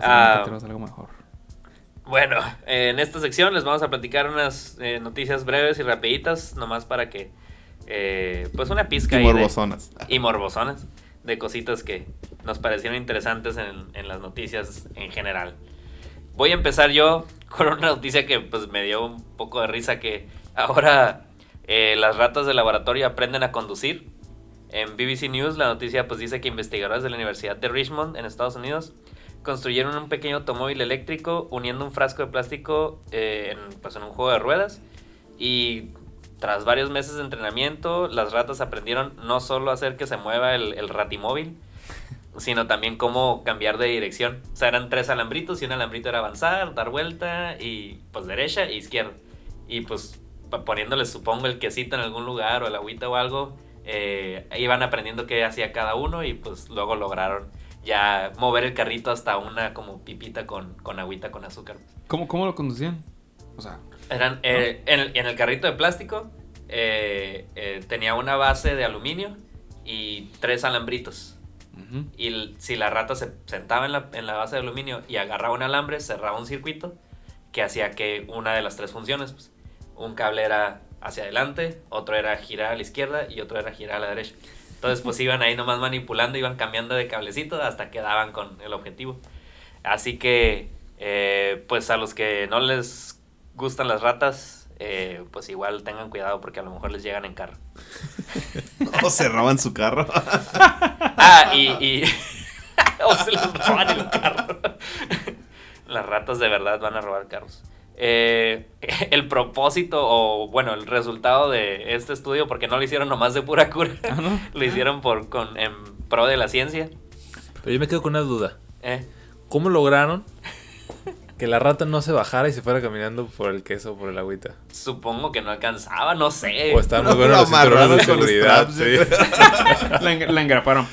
Ah. Ah, tenemos algo mejor. Bueno, en esta sección les vamos a platicar unas eh, noticias breves y rapiditas, nomás para que, eh, pues una pizca Y ahí de- morbosonas. y morbosonas de cositas que nos parecieron interesantes en, en las noticias en general. Voy a empezar yo con una noticia que pues me dio un poco de risa que ahora eh, las ratas de laboratorio aprenden a conducir. En BBC News la noticia pues dice que investigadores de la Universidad de Richmond en Estados Unidos construyeron un pequeño automóvil eléctrico uniendo un frasco de plástico eh, en, pues, en un juego de ruedas y tras varios meses de entrenamiento, las ratas aprendieron no solo a hacer que se mueva el, el ratimóvil, sino también cómo cambiar de dirección. O sea, eran tres alambritos y un alambrito era avanzar, dar vuelta y pues derecha e izquierda. Y pues poniéndoles, supongo, el quesito en algún lugar o el agüita o algo, eh, iban aprendiendo qué hacía cada uno y pues luego lograron ya mover el carrito hasta una como pipita con, con agüita con azúcar. ¿Cómo, ¿Cómo lo conducían? O sea, Eran, eh, en, el, en el carrito de plástico eh, eh, tenía una base de aluminio y tres alambritos. ujú. Y el- si la rata se sentaba en la, en la base de aluminio y agarraba un alambre, cerraba un circuito que hacía que una de las tres funciones, pues, un cable era hacia adelante, otro era girar a la izquierda y otro era girar a la derecha. Entonces pues iban ahí nomás manipulando, iban cambiando de cablecito hasta que daban con el objetivo. Así que eh, pues a los que no les gustan las ratas, eh, pues igual tengan cuidado porque a lo mejor les llegan en carro. O se roban su carro. Ah, y. y... o se les roban el carro. Las ratas de verdad van a robar carros. Eh, el propósito, o bueno, el resultado de este estudio, porque no lo hicieron nomás de pura cura, Ah, ¿no? lo hicieron por, con, en pro de la ciencia. Pero yo me quedo con una duda. Eh, ¿Cómo lograron que la rata no se bajara y se fuera caminando por el queso o por el agüita? supongo que no alcanzaba, no sé. O estaban muy buenos lo los cinturones de seguridad. straps, sí. La, la engraparon.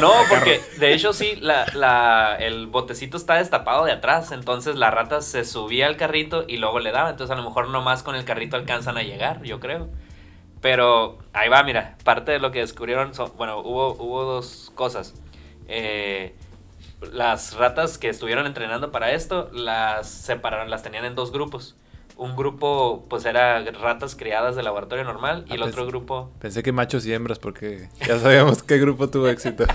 No, porque de hecho sí, la, la- el botecito está destapado de atrás, entonces la rata se subía al carrito y luego le daba, entonces a lo mejor nomás con el carrito alcanzan a llegar, yo creo. Pero ahí va, mira, parte de lo que descubrieron, son, bueno, hubo, hubo dos cosas. Eh, las ratas que estuvieron entrenando para esto, las separaron, las tenían en dos grupos. Un grupo, pues era ratas criadas de laboratorio normal y Ah, el otro grupo Pensé que machos y hembras porque ya sabíamos qué grupo tuvo éxito.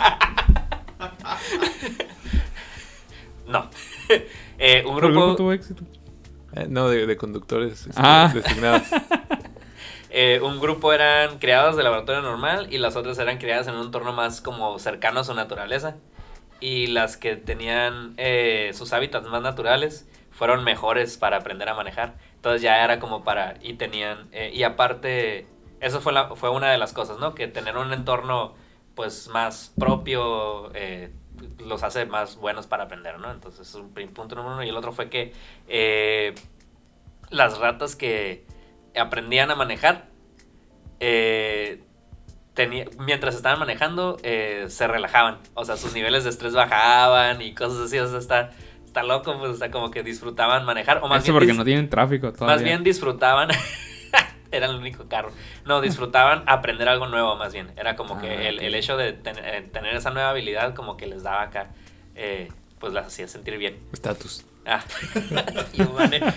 No. Eh, un grupo, grupo tuvo éxito. Eh, no, de, de conductores este, Ah. designados. eh, un grupo eran criadas de laboratorio normal y las otras eran criadas en un entorno más como cercano a su naturaleza. Y las que tenían eh, sus hábitats más naturales fueron mejores para aprender a manejar. Entonces ya era como para... Y tenían... eh, y aparte, eso fue, la, fue una de las cosas, ¿no? Que tener un entorno pues más propio eh, los hace más buenos para aprender, ¿no? Entonces es un punto número uno. Y el otro fue que eh, las ratas que aprendían a manejar, eh, tenía- mientras estaban manejando, eh, se relajaban. O sea, sus niveles de estrés bajaban y cosas así. O sea, está, está loco, pues, o sea, como que disfrutaban manejar, o más Eso bien porque no tienen tráfico todavía. Más bien disfrutaban. Era el único carro. No, disfrutaban aprender algo nuevo, más bien. Era como Ah, que el, ok. el hecho de ten- eh, tener esa nueva habilidad, como que les daba acá, eh, pues las hacía sentir bien. Estatus. Ah. yo,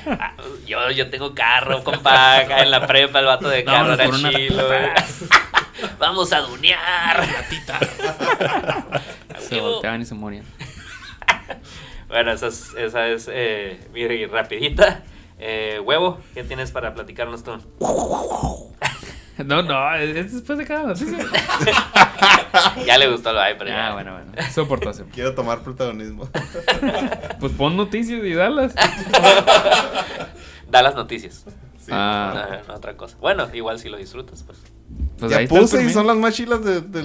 ah, yo, yo tengo carro, compa, acá en la prepa, el vato de carro Vámonos era chilo. Vamos a dunear. Se volteaban y se morían. Bueno, esa es, esa es eh, mi rapidita. Eh, huevo, ¿qué tienes para platicarnos tú? No, no, es después de cada noticia. Ya le gustó lo hay, pero ya. Ah, bueno, bueno. Soportó, soportó. Quiero tomar protagonismo. Pues pon noticias y dalas. Da las noticias. Sí. Ah, No, no, otra cosa. Bueno, igual si lo disfrutas, pues. pues ya ahí puse y son las más chilas de, de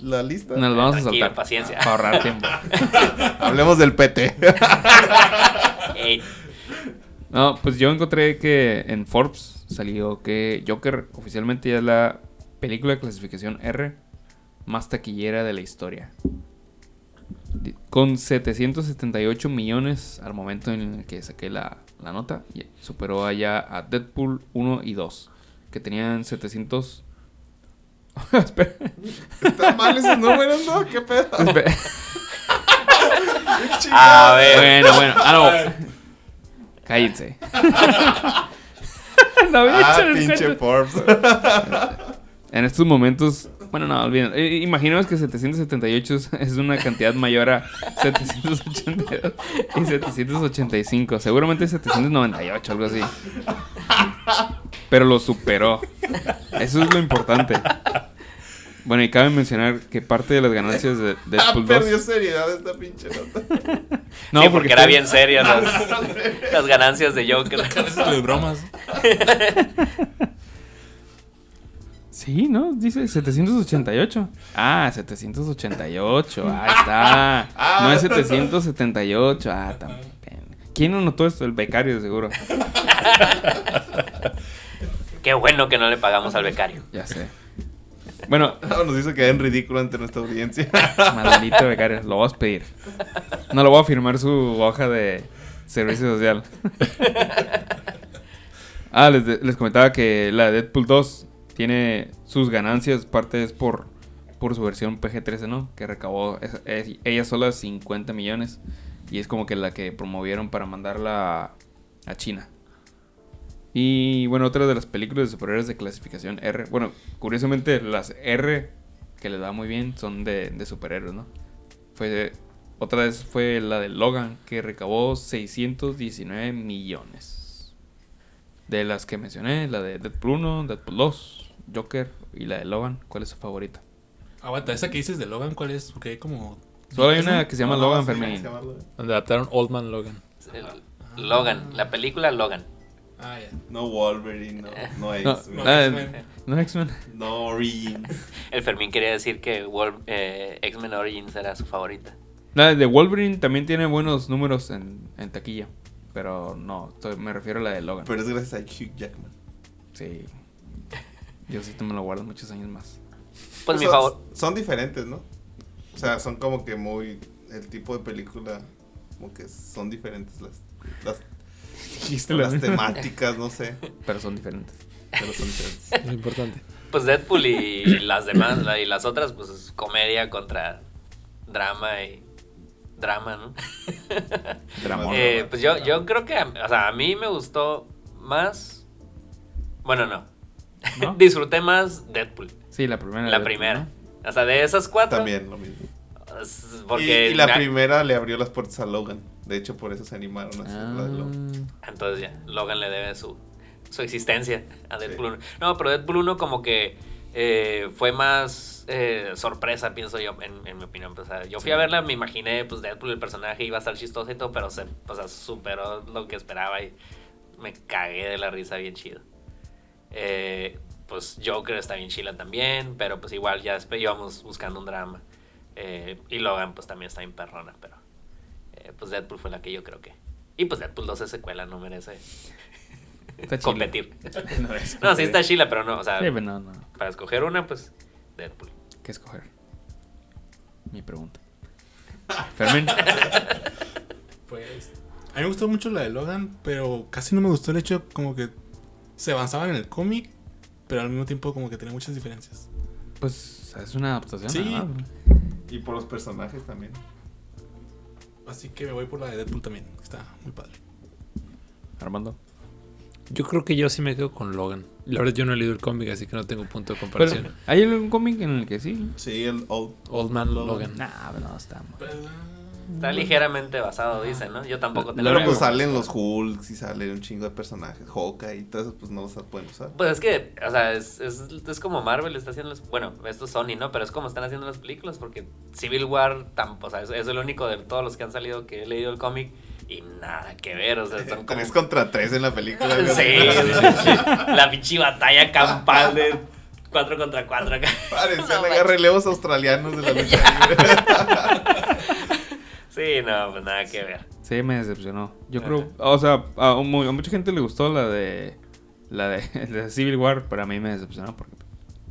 la lista. Nos vamos a saltar. paciencia. Para ahorrar tiempo. Hablemos del PT. No, pues yo encontré que en Forbes salió que Joker oficialmente ya es la película de clasificación R más taquillera de la historia. Con 778 millones al momento en el que saqué la, la nota, superó allá a Deadpool 1 y 2, que tenían 700... Espera, ¿Están mal esos números, no? ¿Qué pedo? espera. a ver. Bueno, bueno, ah, no. Cállense. no había Ah, hecho el pinche. Forbes. En estos momentos, bueno, no, olviden. Eh, imaginemos que 778 es, una cantidad mayor a 782 y 785. Seguramente 798, algo así. Pero lo superó. Eso es lo importante. Bueno, y cabe mencionar que parte de las ganancias de Ah, Deadpool 2. perdió seriedad esta pinche nota. No, sí, porque era está- bien serio las, las ganancias de Joker. De bromas. Sí, ¿no? Dice 788. Ah, 788. Ahí está. Ah. No es 778. Ah, también. ¿Quién anotó esto? El becario, seguro. Qué bueno que no le pagamos al becario. Ya sé. Bueno, No, nos hizo quedar en ridículo ante nuestra audiencia. maldito becario. Lo vas a pedir. No lo voy a firmar su hoja de servicio social. Ah, les, de- les comentaba que la de Deadpool 2 tiene sus ganancias, parte es por, por su versión PG-13, ¿no? Que recabó es- es- ella sola 50 millones. Y es como que la que promovieron para mandarla a, China. Y bueno, otra de las películas de superhéroes de clasificación R. Bueno, curiosamente las R que les va muy bien son de, de superhéroes, ¿no? Fue, otra vez fue la de Logan, que recabó 619 millones. De las que mencioné, la de Deadpool 1, Deadpool 2, Joker y la de Logan. ¿Cuál es su favorita? Aguanta, esa que dices de Logan, ¿cuál es? Porque hay como. Solo hay una que se llama No, Logan Fermín. se llama Logan. Donde adaptaron Old Man Logan. El- Logan, la película Logan. Ah, ya. No Wolverine, no, no No, X-Men, No, ah, X-Men. no X-Men. no Origins. El Fermín quería decir que eh, X-Men Origins era su favorita. La de Wolverine también tiene buenos números en, en taquilla. Pero no, estoy- me refiero a la de Logan. Pero es gracias a Hugh Jackman. Sí. Yo sí te me lo guardo muchos años más. Pues mi son, favor. son diferentes, ¿no? O sea, son como que muy. El tipo de película. Como que son diferentes las, las, Dijiste temáticas, no sé. Pero son diferentes. Pero son diferentes. Lo importante. Pues Deadpool y las demás, y las otras, pues es comedia contra drama y drama, ¿no? Dramón. Eh, pues yo, yo creo que, o sea, a mí me gustó más. Bueno, no. ¿No? Disfruté más Deadpool, Sí, la primera. la Deadpool, primera. ¿no? O sea, de esas cuatro. También lo mismo. Y- Porque y, la me- primera le abrió las puertas a Logan. De hecho, por eso se animaron a hacer la de Logan. Ah, Entonces ya, Logan le debe su, su existencia a Deadpool Sí. 1. No, pero Deadpool 1 como que eh, fue más eh, sorpresa, pienso yo, en, en mi opinión. O sea, yo fui Sí. a verla, me imaginé, pues Deadpool, el personaje, iba a estar chistoso y todo, pero se o sea, superó lo que esperaba y me cagué de la risa bien chido. Eh, pues Joker está bien chila también, pero pues igual ya después íbamos buscando un drama. Eh, y Logan pues también está bien perrona, pero eh, pues Deadpool fue la que yo creo que... Y pues Deadpool 2 es secuela, no merece Está competir. No, No, sí está chila, pero no, o sea, Sí, pero no, no. para escoger una, pues Deadpool. ¿Qué escoger? Mi pregunta. Fermín. Pues. A mí me gustó mucho la de Logan, pero casi no me gustó el hecho como que se avanzaban en el cómic, pero al mismo tiempo como que tenía muchas diferencias. Pues es una adaptación. Sí. Y por los personajes también. Así que me voy por la de Deadpool también, que está muy padre. Armando. Yo creo que yo sí me quedo con Logan. La verdad yo no he leído el cómic, así que no tengo punto de Pero, comparación. ¿Hay un cómic en el que sí? Sí, el old. Old Man Logan. Nah, no, está mal. Está ligeramente basado, dicen, ¿no? Yo tampoco tengo. Lo Pero único- pues salen los Hulks y salen un chingo de personajes. Hawkeye y todo eso, pues no los pueden usar. Pues es que, o sea, es, es, es como Marvel está haciendo las... Bueno, esto es Sony, ¿no? Pero es como están haciendo las películas porque Civil War, tampoco, o sea, es, es el único de todos los que han salido que he leído el cómic y nada que ver, o sea, son como... Tres contra tres en la película. Sí, güey. sí, sí. la pinche batalla campal de 4 contra 4 acá. Parecían No, acá relevos australianos de la lucha libre. Sí, no, pues nada que ver. Sí, me decepcionó. Yo creo, o sea, a, a mucha gente le gustó la de la de, de Civil War, pero a mí me decepcionó porque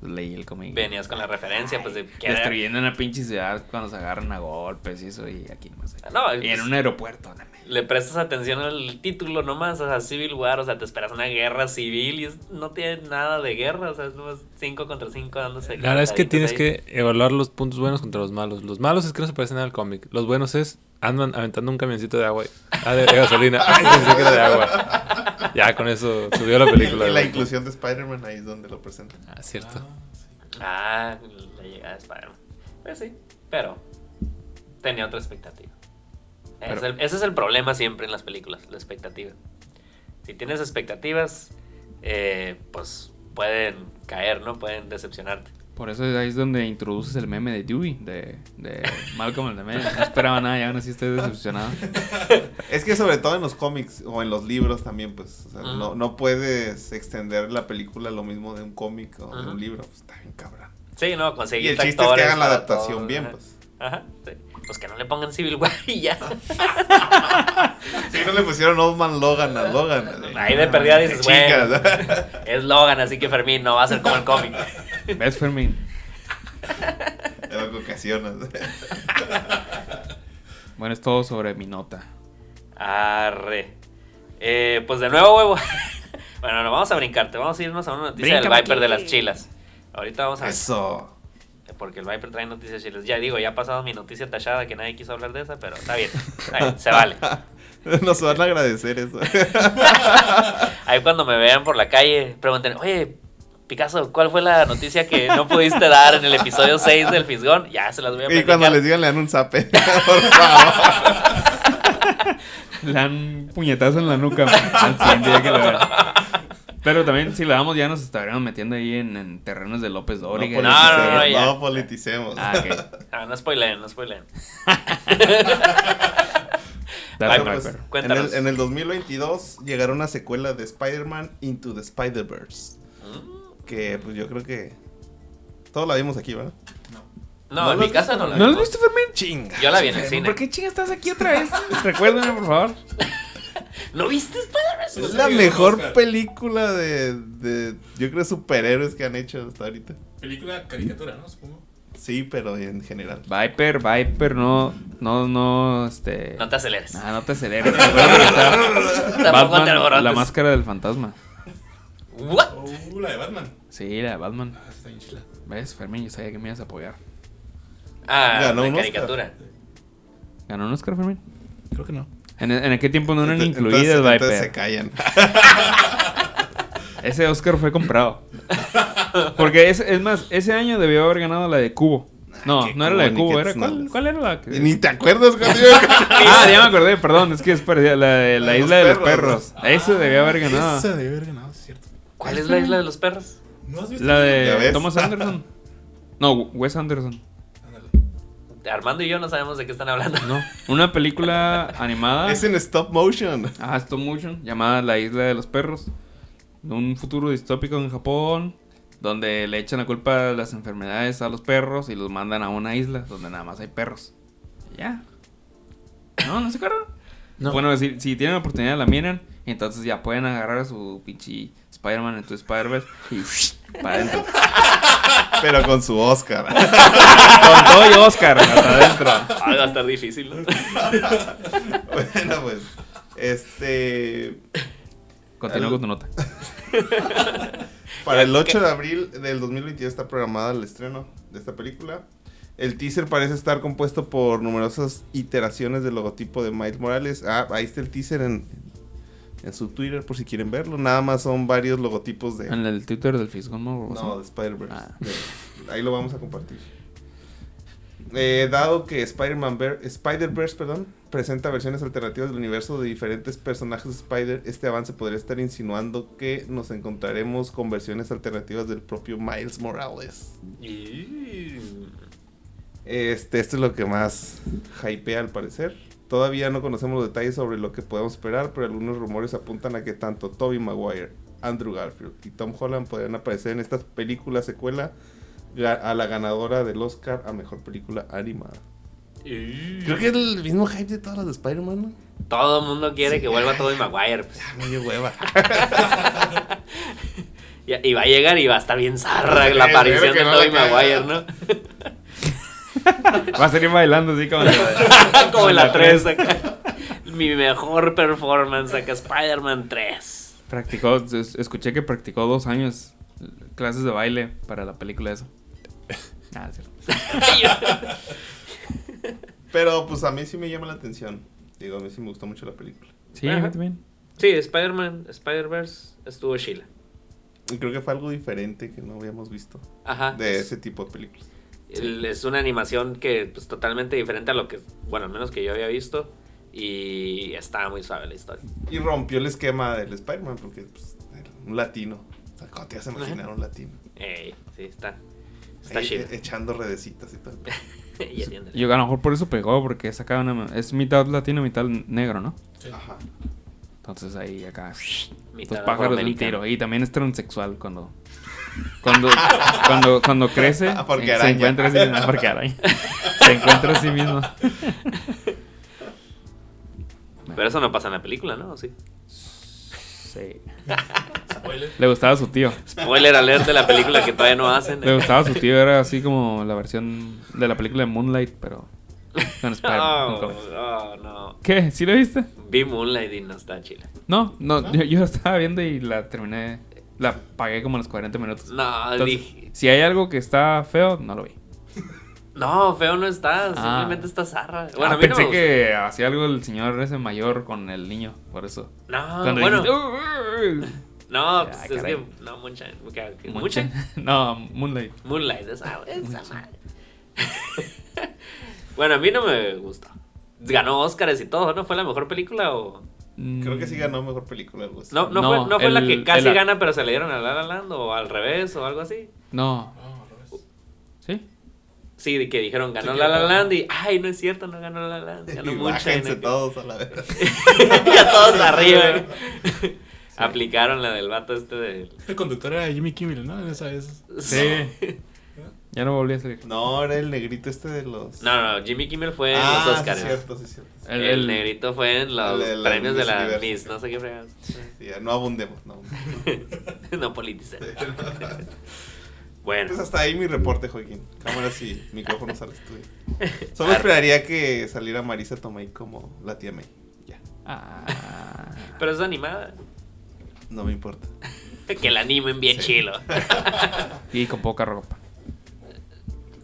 leí el cómic. Venías con la referencia, pues de que era- Destruyendo una pinche ciudad cuando se agarran a golpes y eso, y aquí no sé. No, Y en un aeropuerto, no me- le prestas atención al título nomás, o sea, Civil War, o sea, te esperas una guerra civil y es- no tiene nada de guerra, o sea, es nomás 5 contra 5 dándose. La verdad es que tienes que evaluar los puntos buenos contra los malos. Los malos es que no se parecen al cómic. Los buenos es andan aventando un camioncito de agua. Ah, de, de gasolina. Ay, pensé que era de agua. Ya con eso subió la película. y la inclusión de Spider-Man ahí es donde lo presentan. Ah, cierto. ahí. Ah, la llegada de Spider-Man. Pues sí, pero tenía otra expectativa. Ese es Pero- el- ese es el problema siempre en las películas, la expectativa. Si tienes expectativas, eh, pues pueden caer, ¿no? Pueden decepcionarte. Por eso ahí es donde introduces el meme de Dewey, de, de Malcolm el de medio. No esperaba nada y aún así estoy decepcionado. Es que sobre todo en los cómics o en los libros también, pues, o sea, no, no puedes extender la película lo mismo de un cómic o de un libro. Pues está bien cabrón. Sí, no, Y conseguir el chiste es que hagan la adaptación bien, pues. Ajá, sí. Pues que no le pongan Civil War y ya. Si no le pusieron Old Man Logan a Logan. Ahí de perdida dices, Chingas. Es Logan, así que Fermín no va a ser como el cómic. ¿Ves, Fermín? En ocasiones. Bueno, es todo sobre mi nota. Arre. Eh, pues de nuevo, huevo. bueno, no vamos a brincarte. Vamos a irnos a una noticia del Viper de las chilas. Ahorita vamos a Eso. Porque el Viper trae noticias chilas. Ya digo, ya ha pasado mi noticia tachada que nadie quiso hablar de esa, pero está bien. Está bien, se vale. Nos van a agradecer eso. Ahí cuando me vean por la calle, pregunten, oye, Picasso, ¿cuál fue la noticia que no pudiste dar en el episodio 6 del Fisgón? Ya se las voy a Y platicar. cuando les digan, le dan un zape. Por favor. Le dan un puñetazo en la nuca al siguiente día que lo vean. Pero también, si le damos, ya nos estaríamos metiendo ahí en, en terrenos de López No Dóriga. no, no, no, ya. No politicemos. Ah. Ah, no spoileen, no spoileen. Dale, Pues, en, el, en el 2022 llegará una secuela de Spider-Man Into the Spider-Verse. Mm. Que pues yo creo que todos la vimos aquí, ¿verdad? No, ¿No en mi casa visto? no la ¿No lo has vimos. visto, Fermín? Chinga. Yo la vi en el cine. ¿Por qué chingas estás aquí otra vez? Recuérdame, por favor. ¿No viste Spider-Man? Es la mejor película de, de, yo creo, superhéroes que han hecho hasta ahorita. Película caricatura, ¿no? Supongo. Sí, pero en general. Viper, Viper, no, no, no, este... No te aceleres. Ah, no te aceleres. Te Batman, alborotes. la máscara del fantasma. What? Oh, la de Batman. Sí, la de Batman. Ah, está bien chila. ¿Ves, Fermín? Yo sabía que me ibas a apoyar. Ah, Ganó de un Oscar. caricatura. ¿Ganó un Oscar, Fermín? Creo que no. ¿En, en aquel tiempo no eran Entonces- incluidas, entonces se callan. Ese Oscar fue comprado. Porque es, es más, ese año debió haber ganado la de Cubo. No, qué no era la de Cubo, era ¿cuál, cuál era la que... Ni te acuerdas? Ah, ya me acordé, perdón, es que es parecida, la de la, isla los de los perros. perros. Ese debió haber ganado. Esa debe haber ganado, es cierto. ¿Cuál es la isla de los perros? ¿No has visto? La de. Thomas Anderson. No, Wes Anderson. Armando y yo no sabemos de qué están hablando. No, una película animada. Es en stop motion. Ah, stop motion, llamada La Isla de los Perros. Un futuro distópico en Japón, donde le echan la culpa de las enfermedades a los perros y los mandan a una isla donde nada más hay perros. Ya. ¿No? ¿No se acuerdan? No. Bueno, si, si tienen la oportunidad la miran, y entonces ya pueden agarrar a su pinche Spider-Man en tu Spider-Verse y para adentro. Pero con su Oscar. Con todo y Oscar hasta adentro. Ah, va a estar difícil, ¿no? Bueno, pues. Este. Continúa con tu nota. Para el 8 de abril del 2022 está programada el estreno de esta película. El teaser parece estar compuesto por numerosas iteraciones del logotipo de Miles Morales. Ah, ahí está el teaser en, en su Twitter por si quieren verlo. Nada más son varios logotipos de... En el Twitter del Fisgón ¿no? No, de Spider-Verse. Ah. Ahí lo vamos a compartir. Eh, dado que Spider-Man Ver- Spider-Verse perdón, presenta versiones alternativas del universo de diferentes personajes de Spider, este avance podría estar insinuando que nos encontraremos con versiones alternativas del propio Miles Morales. Este, esto es lo que más hypea al parecer. Todavía no conocemos los detalles sobre lo que podemos esperar, pero algunos rumores apuntan a que tanto Tobey Maguire, Andrew Garfield y Tom Holland podrían aparecer en esta película secuela a la ganadora del Oscar a mejor película animada. Creo que es el mismo hype de todas las de Spider-Man, ¿no? Todo el mundo quiere que vuelva Tobey Maguire. pues. Ya me dio hueva. Y, va a llegar y va a estar bien zarra la aparición de no Tobey. Maguire, ¿no? Va a salir bailando así como en la- Como en la 3 acá. Mi mejor performance acá, Spider-Man 3. Practicó, es- escuché que practicó dos años clases de baile para la película esa. Ah, es cierto. Pero pues a mí sí me llama la atención. Digo, a mí sí me gustó mucho la película. Sí, Ajá. también. Sí, Spider-Man, Spider-Verse estuvo Sheila. Y creo que fue algo diferente que no habíamos visto Ajá. de ese tipo de películas. El- Es una animación que pues totalmente diferente a lo que, bueno, al menos que yo había visto. Y estaba muy suave la historia. Y rompió el esquema del Spider-Man porque pues, era un latino. O sea, ¿cómo te vas a imaginar un latino? Ey, sí, está. Está Ahí, chido. eh, echando redecitas y todo. Entiéndele. Yo a lo mejor por eso pegó, porque sacaba una... Es mitad latino, mitad negro, ¿no? Ajá. Entonces ahí acá... Mitad Los pájaros de un afroamericano. tiro. Y también es transexual cuando... Cuando, cuando, cuando crece, Ah, porque se encuentra así, ah, porque araña. Se encuentra a sí mismo. Pero eso no pasa en la película, ¿no? ¿O Sí. Sí. Spoiler. Le gustaba a su tío. Spoiler alert de la película que todavía no hacen. Le gustaba a su tío, era así como la versión de la película de Moonlight, pero con. Oh, oh, no. ¿Qué? ¿Sí lo viste? Vi Moonlight y no está chila. No, no, Yo, yo la estaba viendo y la terminé, la pagué como a los 40 minutos. No, Entonces, dije. si hay algo que está feo, no lo vi. No, feo no está. Ah. Simplemente está zarra. Bueno, Ah, a mí no pensé me que hacía algo el señor ese mayor con el niño, por eso. No, Cuando bueno. dijiste, "Uh, uh, uh". No, Ah, pues es caray. que. No, Moonshine. ¿qué- qué- Moonshine. ¿Moonshine? No, Moonlight. Moonlight, esa, esa madre. bueno, a mí no me gustó. Ganó Oscars y todo, ¿no? ¿Fue la mejor película o.? Creo que Mm. sí ganó mejor película. Algo así. No, no, No, fue, no fue la que casi el- gana, pero se le dieron a La La Land o al revés o algo así. No, No, al revés. ¿sí? Sí, de que dijeron ganó Sí, La La. Land y ay, no es cierto, no ganó La La Land, ganó Y acá. todos a la vez. ya todos arriba. Aplicaron la del vato este de El conductor era Jimmy Kimmel, ¿no? En esa vez. Sí. Ya no volví a salir. No, era el negrito este de los. No, no, Jimmy Kimmel fue en ah, los sí, Oscars. cierto, sí, cierto. El, El- negrito fue en los El premios de la Universo. Miss, no sé qué fregados. Sí, ya, no abundemos, no abundemos. no politicen. bueno, Pues hasta ahí mi reporte, Joaquín. Cámaras y micrófonos al estudio. Solo esperaría que saliera Marisa Tomei como la tía May. Ya, Ah. pero es animada. no me importa. Que la animen bien Sí. chilo. Y con poca ropa.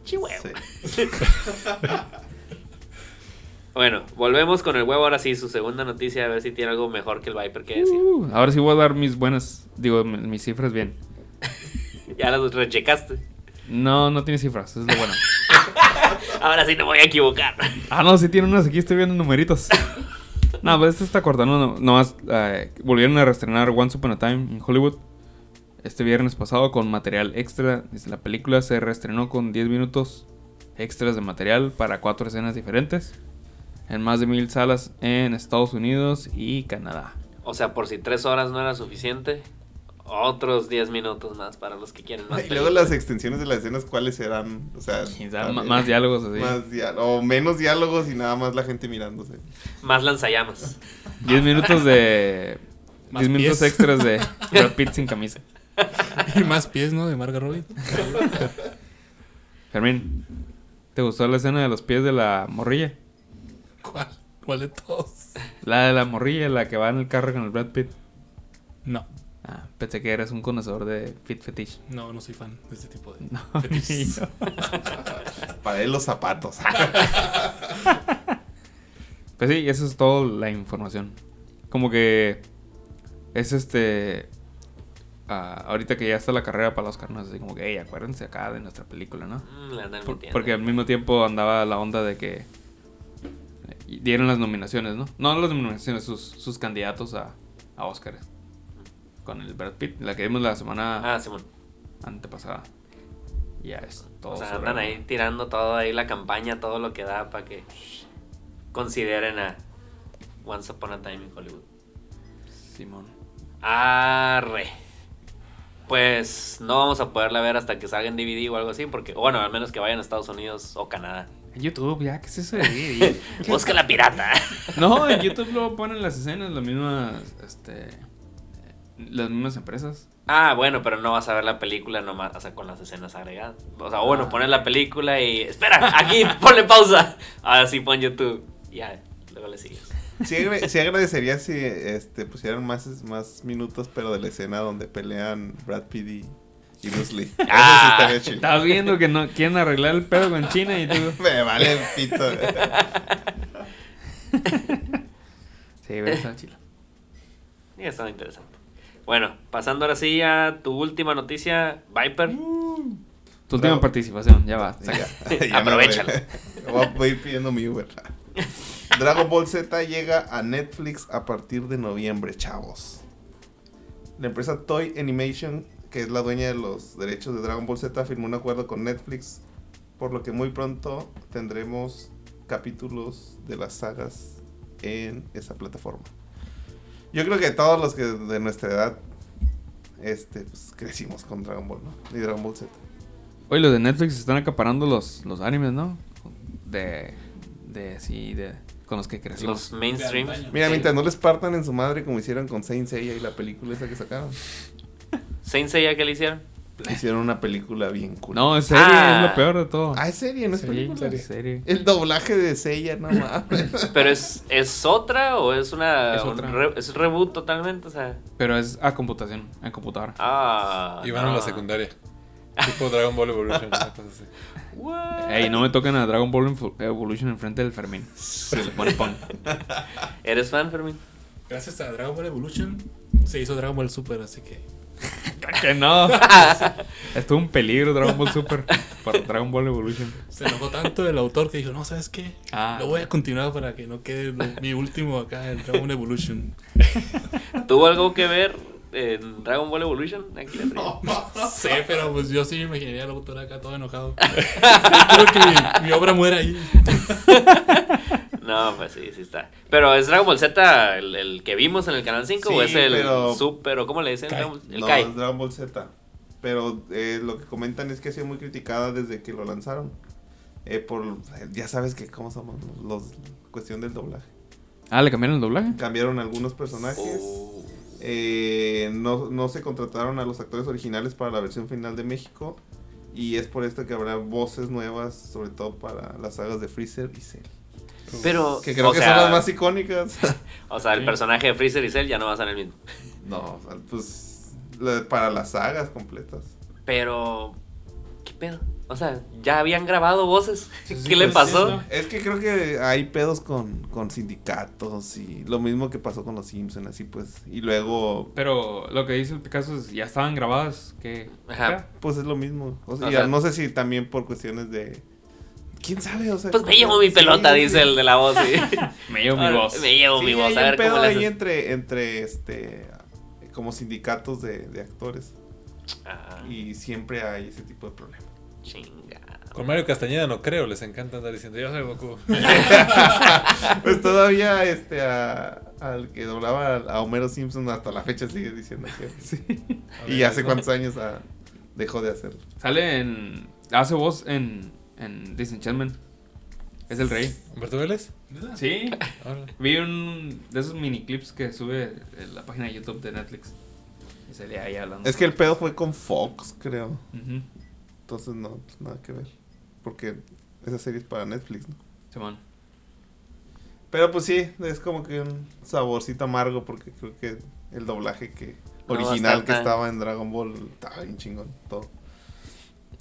Chihuahua. Sí. Bueno, volvemos con el huevo ahora sí, su segunda noticia, a ver si tiene algo mejor que el Viper que decir. Uh, ahora sí voy a dar mis buenas, digo, mi- mis cifras bien. Ya las rechecaste. No, no tiene cifras, es lo bueno. Ahora sí no me voy a equivocar. Ah, no, sí tiene unas, aquí estoy viendo numeritos. No, pues este está cortando, no, nomás eh, volvieron a reestrenar Once Upon a Time en Hollywood este viernes pasado con material extra. Dice, La película se reestrenó con 10 minutos extras de material para cuatro escenas diferentes en más de mil salas en Estados Unidos y Canadá. O sea, por si tres horas no era suficiente, otros 10 minutos más para los que quieren más. Y luego las extensiones de las escenas, ¿cuáles serán? O sea, más diálogos así. más o menos diálogos y nada más la gente mirándose. Más lanzallamas. 10 minutos de... Más 10 minutos extras de Brad Pitt sin camisa. Y más pies, ¿no? De Margot Robbie. Fermín, ¿te gustó la escena de los pies de la morrilla? ¿Cuál? ¿Cuál de todos? La de la morrilla, la que va en el carro con el Brad Pitt. No, Ah, pensé que eres un conocedor de fit fetish. no, no soy fan de este tipo de No, fetiches. Para él los zapatos. Pues sí, esa es toda la información. Como que es este. Ah, ahorita que ya está la carrera para los Oscar, no es así como que, hey, acuérdense acá de nuestra película, ¿no? Mm, Por- porque al mismo tiempo andaba la onda de que eh, dieron las nominaciones, ¿no? No las nominaciones, sus, sus candidatos a, a Oscar. Con el Brad Pitt, la que vimos la semana Ah, Simón. antepasada. Ya es todo. O sea, andan ahí tirando todo ahí la campaña, todo lo que da para que consideren a Once Upon a Time in Hollywood. Simón. Arre. Pues no vamos a poderla ver hasta que salga en DVD o algo así, porque, bueno, al menos que vayan a Estados Unidos o Canadá. En YouTube, ya, ¿qué es eso de DVD? Busca la pirata. No, en YouTube luego ponen las escenas, las mismas, este, las mismas empresas. Ah, bueno, pero no vas a ver la película nomás, o sea, con las escenas agregadas. O sea, bueno, Ah. pones la película y. Espera, aquí, ponle pausa. Ahora sí, pon YouTube. Ya, luego le sigues. Sí, agra- sí agradecería si este, pusieran más, más minutos, pero de la escena donde pelean Brad Pitt y, y Bruce Lee. Eso Ah, sí estaría chido. Estabas viendo que no quieren arreglar el pedo con China y tú. Me vale pito. Sí, ves, está chido. Y estaba interesante. Bueno, pasando ahora sí a tu última noticia, Viper. Tu última Bravo. participación, ya va. Ya, ya no Aprovechalo. voy- Voy a- voy a ir pidiendo mi Uber. Dragon Ball Z llega a Netflix a partir de noviembre, chavos. La empresa Toy Animation, que es la dueña de los derechos de Dragon Ball Z, firmó un acuerdo con Netflix, por lo que muy pronto tendremos capítulos de las sagas en esa plataforma. Yo creo que todos los que de nuestra edad este, pues, crecimos con Dragon Ball, ¿no? Y Dragon Ball Z. Oye, los de Netflix están acaparando los, los animes, ¿no? De. De sí, de. Con los que crecimos. Los mainstream. Mira, mientras no les partan en su madre como hicieron con Saint Seiya y la película esa que sacaron. Saint Seiya, ¿qué le hicieron? Hicieron una película bien cool. No, es serie, Ah. es lo peor de todo. Ah, es serie, no es Sí, película. es serie. El doblaje de Seiya, no mames. ¿Pero es, es otra o es una. Es un otra. re- es reboot totalmente? O sea. Pero es a computación, en computadora. Ah. Y van a la secundaria. Tipo Dragon Ball Evolution, una cosa así. What? Ey, no me toquen a Dragon Ball Evolution enfrente del Fermín. Se le pone pon. ¿Eres fan, Fermín? Gracias a Dragon Ball Evolution se hizo Dragon Ball Super, así que. que no. Estuvo un peligro Dragon Ball Super por Dragon Ball Evolution. Se enojó tanto el autor que dijo, no, ¿sabes qué? Ah. Lo voy a continuar para que no quede mi último acá en Dragon Ball Evolution. ¿Tuvo algo que ver en Dragon Ball Evolution? Aquí la traigo. No sé, pero pues yo sí me imaginaría al autor acá todo enojado. Quiero que mi, mi obra muera ahí. No, pues sí, sí está. Pero ¿es Dragon Ball Z el, el que vimos en el Canal 5 o es el pero- Super o cómo le dicen? Kai. El no, Kai. es Dragon Ball Z. Pero eh, lo que comentan es que ha sido muy criticada desde que lo lanzaron. Eh, por, ya sabes que cómo somos los cuestión del doblaje. Ah, ¿le cambiaron el doblaje? Cambiaron algunos personajes. Oh. Eh, no, no se contrataron a los actores originales para la versión final de México. Y es por esto que habrá voces nuevas, sobre todo para las sagas de Freezer y Cell. Pero, Que creo o que sea, son las más icónicas. O sea, el Sí. personaje de Freezer y Cell ya no va a ser el mismo. no, pues para las sagas completas. Pero, ¿qué pedo? O sea, ya habían grabado voces. Sí, sí, ¿Qué le pues, pasó? sí, ¿no? Es que creo que hay pedos con, con sindicatos y lo mismo que pasó con los Simpsons, así pues. Y luego, Pero lo que dice el Picasso es ya estaban grabadas. que Ajá. pues es lo mismo. O sea, O ya sea- no sé si también por cuestiones de... ¿Quién sabe? O sea, Pues me llevo mi pelota, sí, dice el de la voz. sí. Me llevo mi voz. Me llevo Sí, mi voz. hay A un ver pedo le ahí entre, entre este como sindicatos de, de actores Ah, y siempre hay ese tipo de problemas. Chinga. Con Mario Castañeda no creo, les encanta andar diciendo yo soy Goku. pues todavía este a- al que doblaba a Homero Simpson hasta la fecha sigue diciendo que sí. y hace cuántos años ah, dejó de hacerlo. Sale en. Hace voz en. En Disenchantment. Es el rey. ¿Humberto Vélez? Sí. Vi un de esos mini clips que sube en la página de YouTube de Netflix. Y salía ahí hablando. Es que el pedo fue con Fox, creo. Ujú. Entonces no, pues, nada que ver. Porque esa serie es para Netflix, ¿no? Simón. Pero pues sí, es como que un saborcito amargo porque creo que el doblaje que No original que tan- estaba en Dragon Ball estaba bien chingón todo.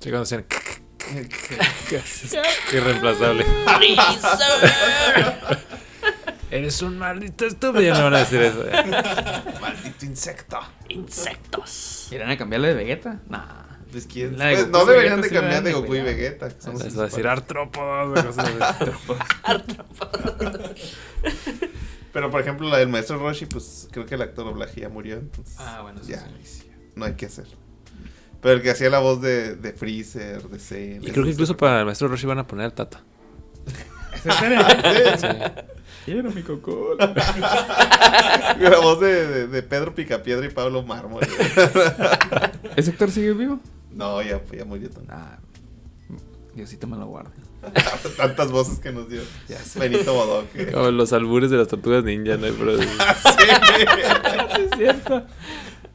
Sí, cuando hacían... Irreemplazable. Freezer. Eres un maldito estúpido. Ya no van a decir eso. Maldito insecto. Insectos. ¿Irán a cambiarle de Vegeta? Nah. Pues, ¿quién? Pues, no deberían Vegeta de cambiar de Goku y. Vegeta. son a decir así. Pero por ejemplo, la del maestro Roshi, pues creo que el actor doblaje ya murió. Entonces, Ah, bueno, eso ya, sí. no hay que hacer. Pero el que hacía la voz de, de Freezer, de Cell. Y creo que incluso para el maestro Roshi van a poner al Tata. Quiero mi cocol. la voz de, de, de Pedro Picapiedra y Pablo Mármol. ¿Ese actor sigue vivo? No, ya, ya murió. Ah, Diosito me lo guarde. Tantas voces que nos dio. Benito Bodoque. Como los albures de las tortugas ninja, ¿no? Pero, Sí, es cierto.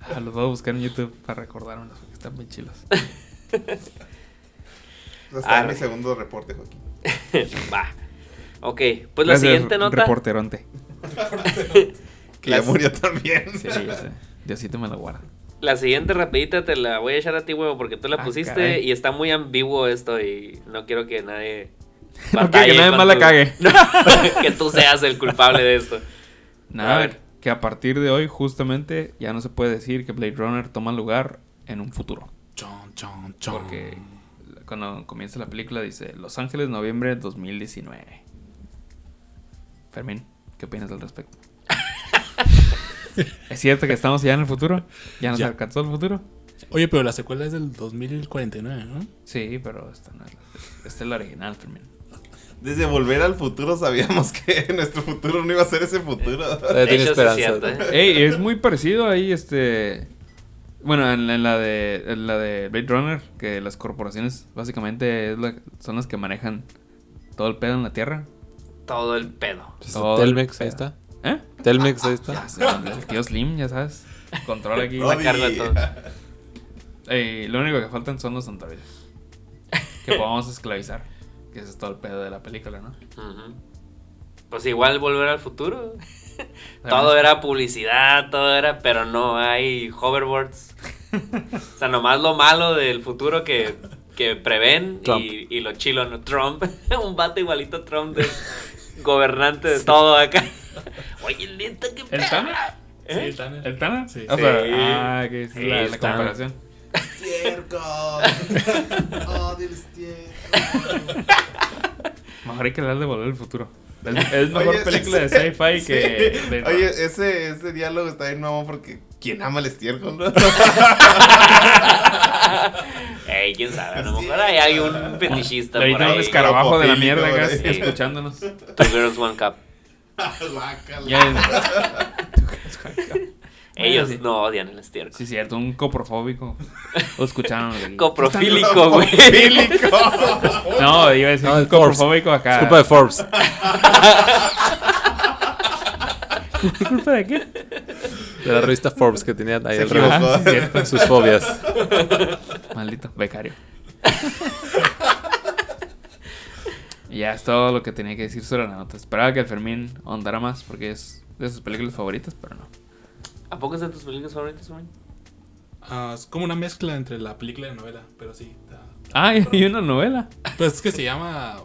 Ah, los voy a buscar en YouTube para recordármelos porque están bien chilos. Arre. mi segundo reporte, Joaquín. Va. Ok, pues la siguiente nota. Reporteronte. Que ya murió también. Sí, ya sé. Diosito me lo guarda. La siguiente rapidita te la voy a echar a ti, huevo, porque tú la Ah, pusiste caray. y está muy ambiguo esto y no quiero que nadie... No quiero que nadie más la cague. que tú seas el culpable de esto. Nada, A ver. que a partir de hoy, justamente, ya no se puede decir que Blade Runner toma lugar en un futuro. Chon, chon, chon. Porque cuando comienza la película dice Los Ángeles, noviembre 2019. Fermín, ¿qué opinas al respecto? ¿Es cierto que estamos ya en el futuro? ¿Ya nos Ya. alcanzó el futuro? Oye, pero la secuela es del 2049, ¿no? Sí, pero esta no es la, esta es la original, Fermín. Desde volver al futuro sabíamos que nuestro futuro no iba a ser ese futuro. tiene sí es cierto, ¿eh? Ey, es muy parecido ahí, este... Bueno, en, en la de en la de Blade Runner, que las corporaciones básicamente es la- son las que manejan todo el pedo en la Tierra. Todo el pedo. Pues, Todo el Telmex, ahí pedo. está. ¿Eh? Telmex, ahí está. Ya sé, el tío Slim, ya sabes. Controla aquí. La cargo de todo. Ey, lo único que faltan son los androides. Que podamos esclavizar. Que ese es todo el pedo de la película, ¿no? Pues igual volver al futuro. Todo era publicidad, todo era, pero no hay hoverboards. O sea, nomás lo malo del futuro que, que prevén y, y lo chilo, ¿no? Trump, un vato igualito a Trump de gobernante de todo acá. Oye, neta, qué ¿El. Tana? ¿Eh? Sí, Tanner. ¿El Tana? Sí. O sea, Sí. ah, que es la, la comparación. Cierco. Oh, del Mejor hay que hablar de Volver al Futuro. Es, mejor Oye, película de ese- sci-fi sí. que. de- Oye, ese, ese diálogo está bien nuevo porque ¿quién ama el estiércol? no? Ey, quién sabe, a lo mejor hay algún fetichista por Ahorita un ahí. escarabajo de la mierda acá ¿verdad? escuchándonos. Two girls, one cup. Ellos sí. no odian el estiércol. Sí, cierto, un coprofóbico. Lo escucharon. aquí. Coprofílico, güey. Coprofílico. No, iba a decir No, Forbes. coprofóbico acá. Es culpa de Forbes. ¿Culpa de qué? De la revista Forbes que tenía ahí. Ah, sí, cierto. Sus fobias. Maldito becario. Y ya es todo lo que tenía que decir sobre la nota. Esperaba que el Fermín ahondara más porque es de sus películas favoritas, pero no. ¿A poco es de tus películas favoritas, güey? Ah, es como una mezcla entre la película y la novela, pero sí. está- Ah, y una novela. Pues es que se llama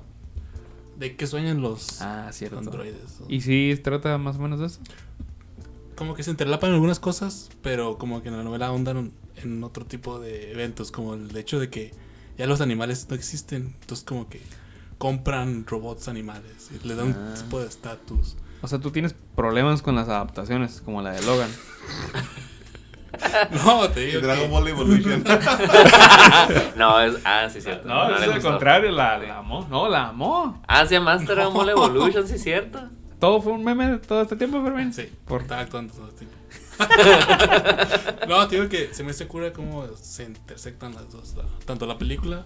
¿De qué sueñan los Ah, cierto. androides? ¿Y si trata más o menos de eso? Como que se entrelapan algunas cosas, pero como que en la novela ahondan en otro tipo de eventos, como el hecho de que ya los animales no existen, entonces como que compran robots animales y le dan Ah. un tipo de estatus. O sea, tú tienes problemas con las adaptaciones, como la de Logan. No, te digo Dragon Ball Evolution. No, es. Ah, sí, cierto. le gustó. la, la amó. No, la amó. Ah, se llama Dragon Ball Evolution, sí, cierto. Todo fue un meme todo este tiempo, Fermín. Sí, Por- estar actuando todo tiempo. no, te digo que se me hace cura cómo se intersectan las dos, la- tanto la película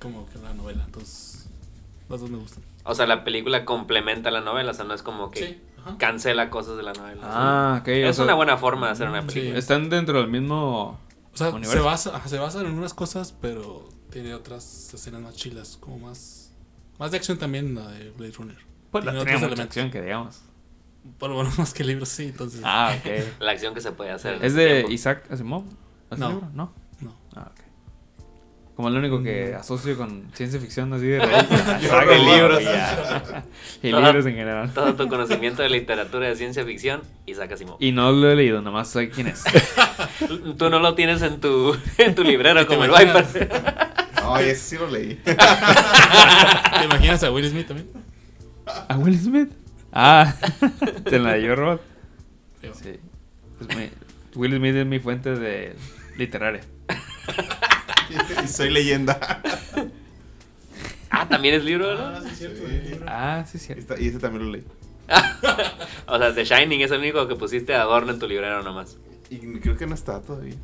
como que la novela. Entonces, las dos me gustan. O sea, la película complementa la novela, o sea, no es como que Sí, cancela cosas de la novela. Ah, ok. o Es sea, una buena forma de hacer una Sí. película. Están dentro del mismo. O sea, universo. se basa, se basa en unas cosas, pero tiene otras escenas más chilas, como más, más de acción también la de Blade Runner. Pues la Tiene mucha acción que digamos. Bueno, bueno, más que libros, sí, entonces. Ah, ok. La acción que se puede hacer. ¿Es de tiempo. Isaac Asimov? ¿Ese No. libro? No. No. Ah, ok. Como el único que asocio con ciencia ficción así de Yo saga y no, libros. y ya. y Todo- libros en general. Todo tu conocimiento de literatura de ciencia ficción y saca Simón. Y no lo he leído, nomás sé quién es. Tú no lo tienes en tu, en tu librero como el? Viper. Ay, ese sí lo leí. ¿Te imaginas a Will Smith también? ¿A Will Smith? Ah, te la dio Rod. Sí. Sí. Es mi- Will Smith es mi fuente de literaria. y soy leyenda. Ah, también es libro, ¿no? Ah, sí, Y cierto. esta- Y ese también lo leí. O sea, The Shining es el único que pusiste adorno en tu librero nomás. Y creo que no está todavía.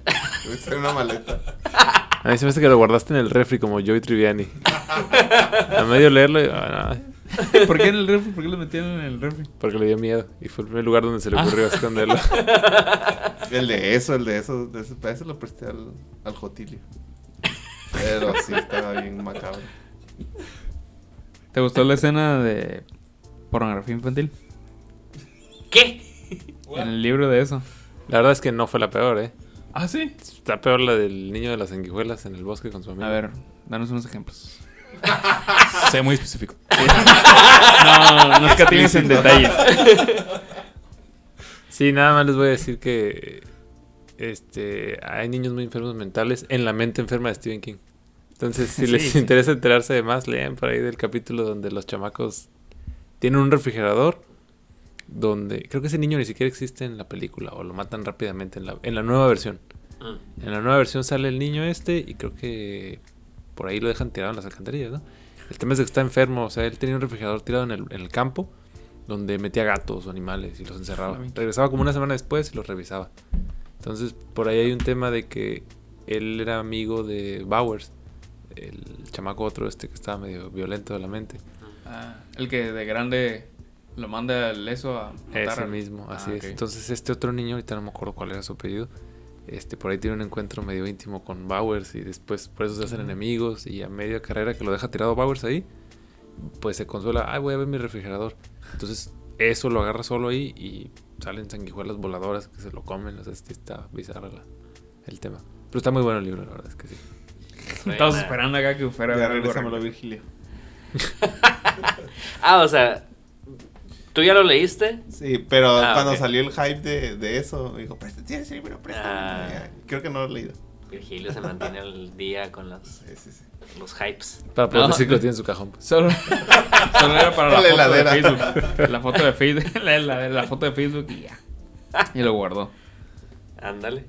Que está en una maleta. A mí se me hace que lo guardaste en el refri como Joey Triviani. A medio leerlo, y, ah, no, ¿Por qué en el refri? ¿Por qué lo metieron en el refri? porque le dio miedo. Y fue el primer lugar donde se le ocurrió esconderlo. El de eso, el de eso. De ese, para ese lo presté al, al Jotilio. Pero sí, estaba bien macabro. ¿Te gustó la escena de pornografía infantil? ¿Qué? En el libro de eso. La verdad es que no fue la peor, ¿eh? Ah, sí. Está peor la del niño de las sanguijuelas en el bosque con su amigo. A ver, danos unos ejemplos. Sé muy específico. No, no es que tienes en detalles. Sí, nada más les voy a decir que este hay niños muy enfermos mentales en la mente enferma de Stephen King. Entonces, si Sí, les sí. interesa enterarse de más, lean por ahí del capítulo donde los chamacos tienen un refrigerador donde creo que ese niño ni siquiera existe en la película o lo matan rápidamente en la, en la nueva versión. Mm. En la nueva versión sale el niño este y creo que por ahí lo dejan tirado en las alcantarillas, ¿no? El tema es que está enfermo, o sea, él tenía un refrigerador tirado en el, en el campo donde metía gatos o animales y los encerraba. Ah, Regresaba como una semana después y los revisaba. Entonces, por ahí hay un tema de que él era amigo de Bowers, el chamaco otro este que estaba medio violento de la mente. Ah, el que de grande lo manda el eso a matar Ese mismo, así Ah, es. ok. Entonces, este otro niño, ahorita no me acuerdo cuál era su apellido, este, por ahí tiene un encuentro medio íntimo con Bowers y después por eso se hacen enemigos y a media carrera que lo deja tirado Bowers ahí, pues se consuela, ay, voy a ver mi refrigerador. Entonces, eso lo agarra solo ahí y salen sanguijuelas voladoras que se lo comen, o sea, este está bizarro la- el tema. Pero está muy bueno el libro, la verdad es que sí. Estamos esperando acá que fuera a Ya regresámoslo. Virgilio. Ah, o sea, ¿tú ya lo leíste? Sí, pero Ah, cuando salió el hype de, de eso, me dijo, presta, tienes el libro, préstame. Ah. Creo que no lo he leído. Virgilio se mantiene al día con los, Sí, sí, sí. los hypes. Para poder No. decir que lo tiene en su cajón. pues. Solo, solo era para la, La foto heladera. de Facebook. La foto de Facebook. La, la- la foto de Facebook y ya. Y lo guardó. Ándale.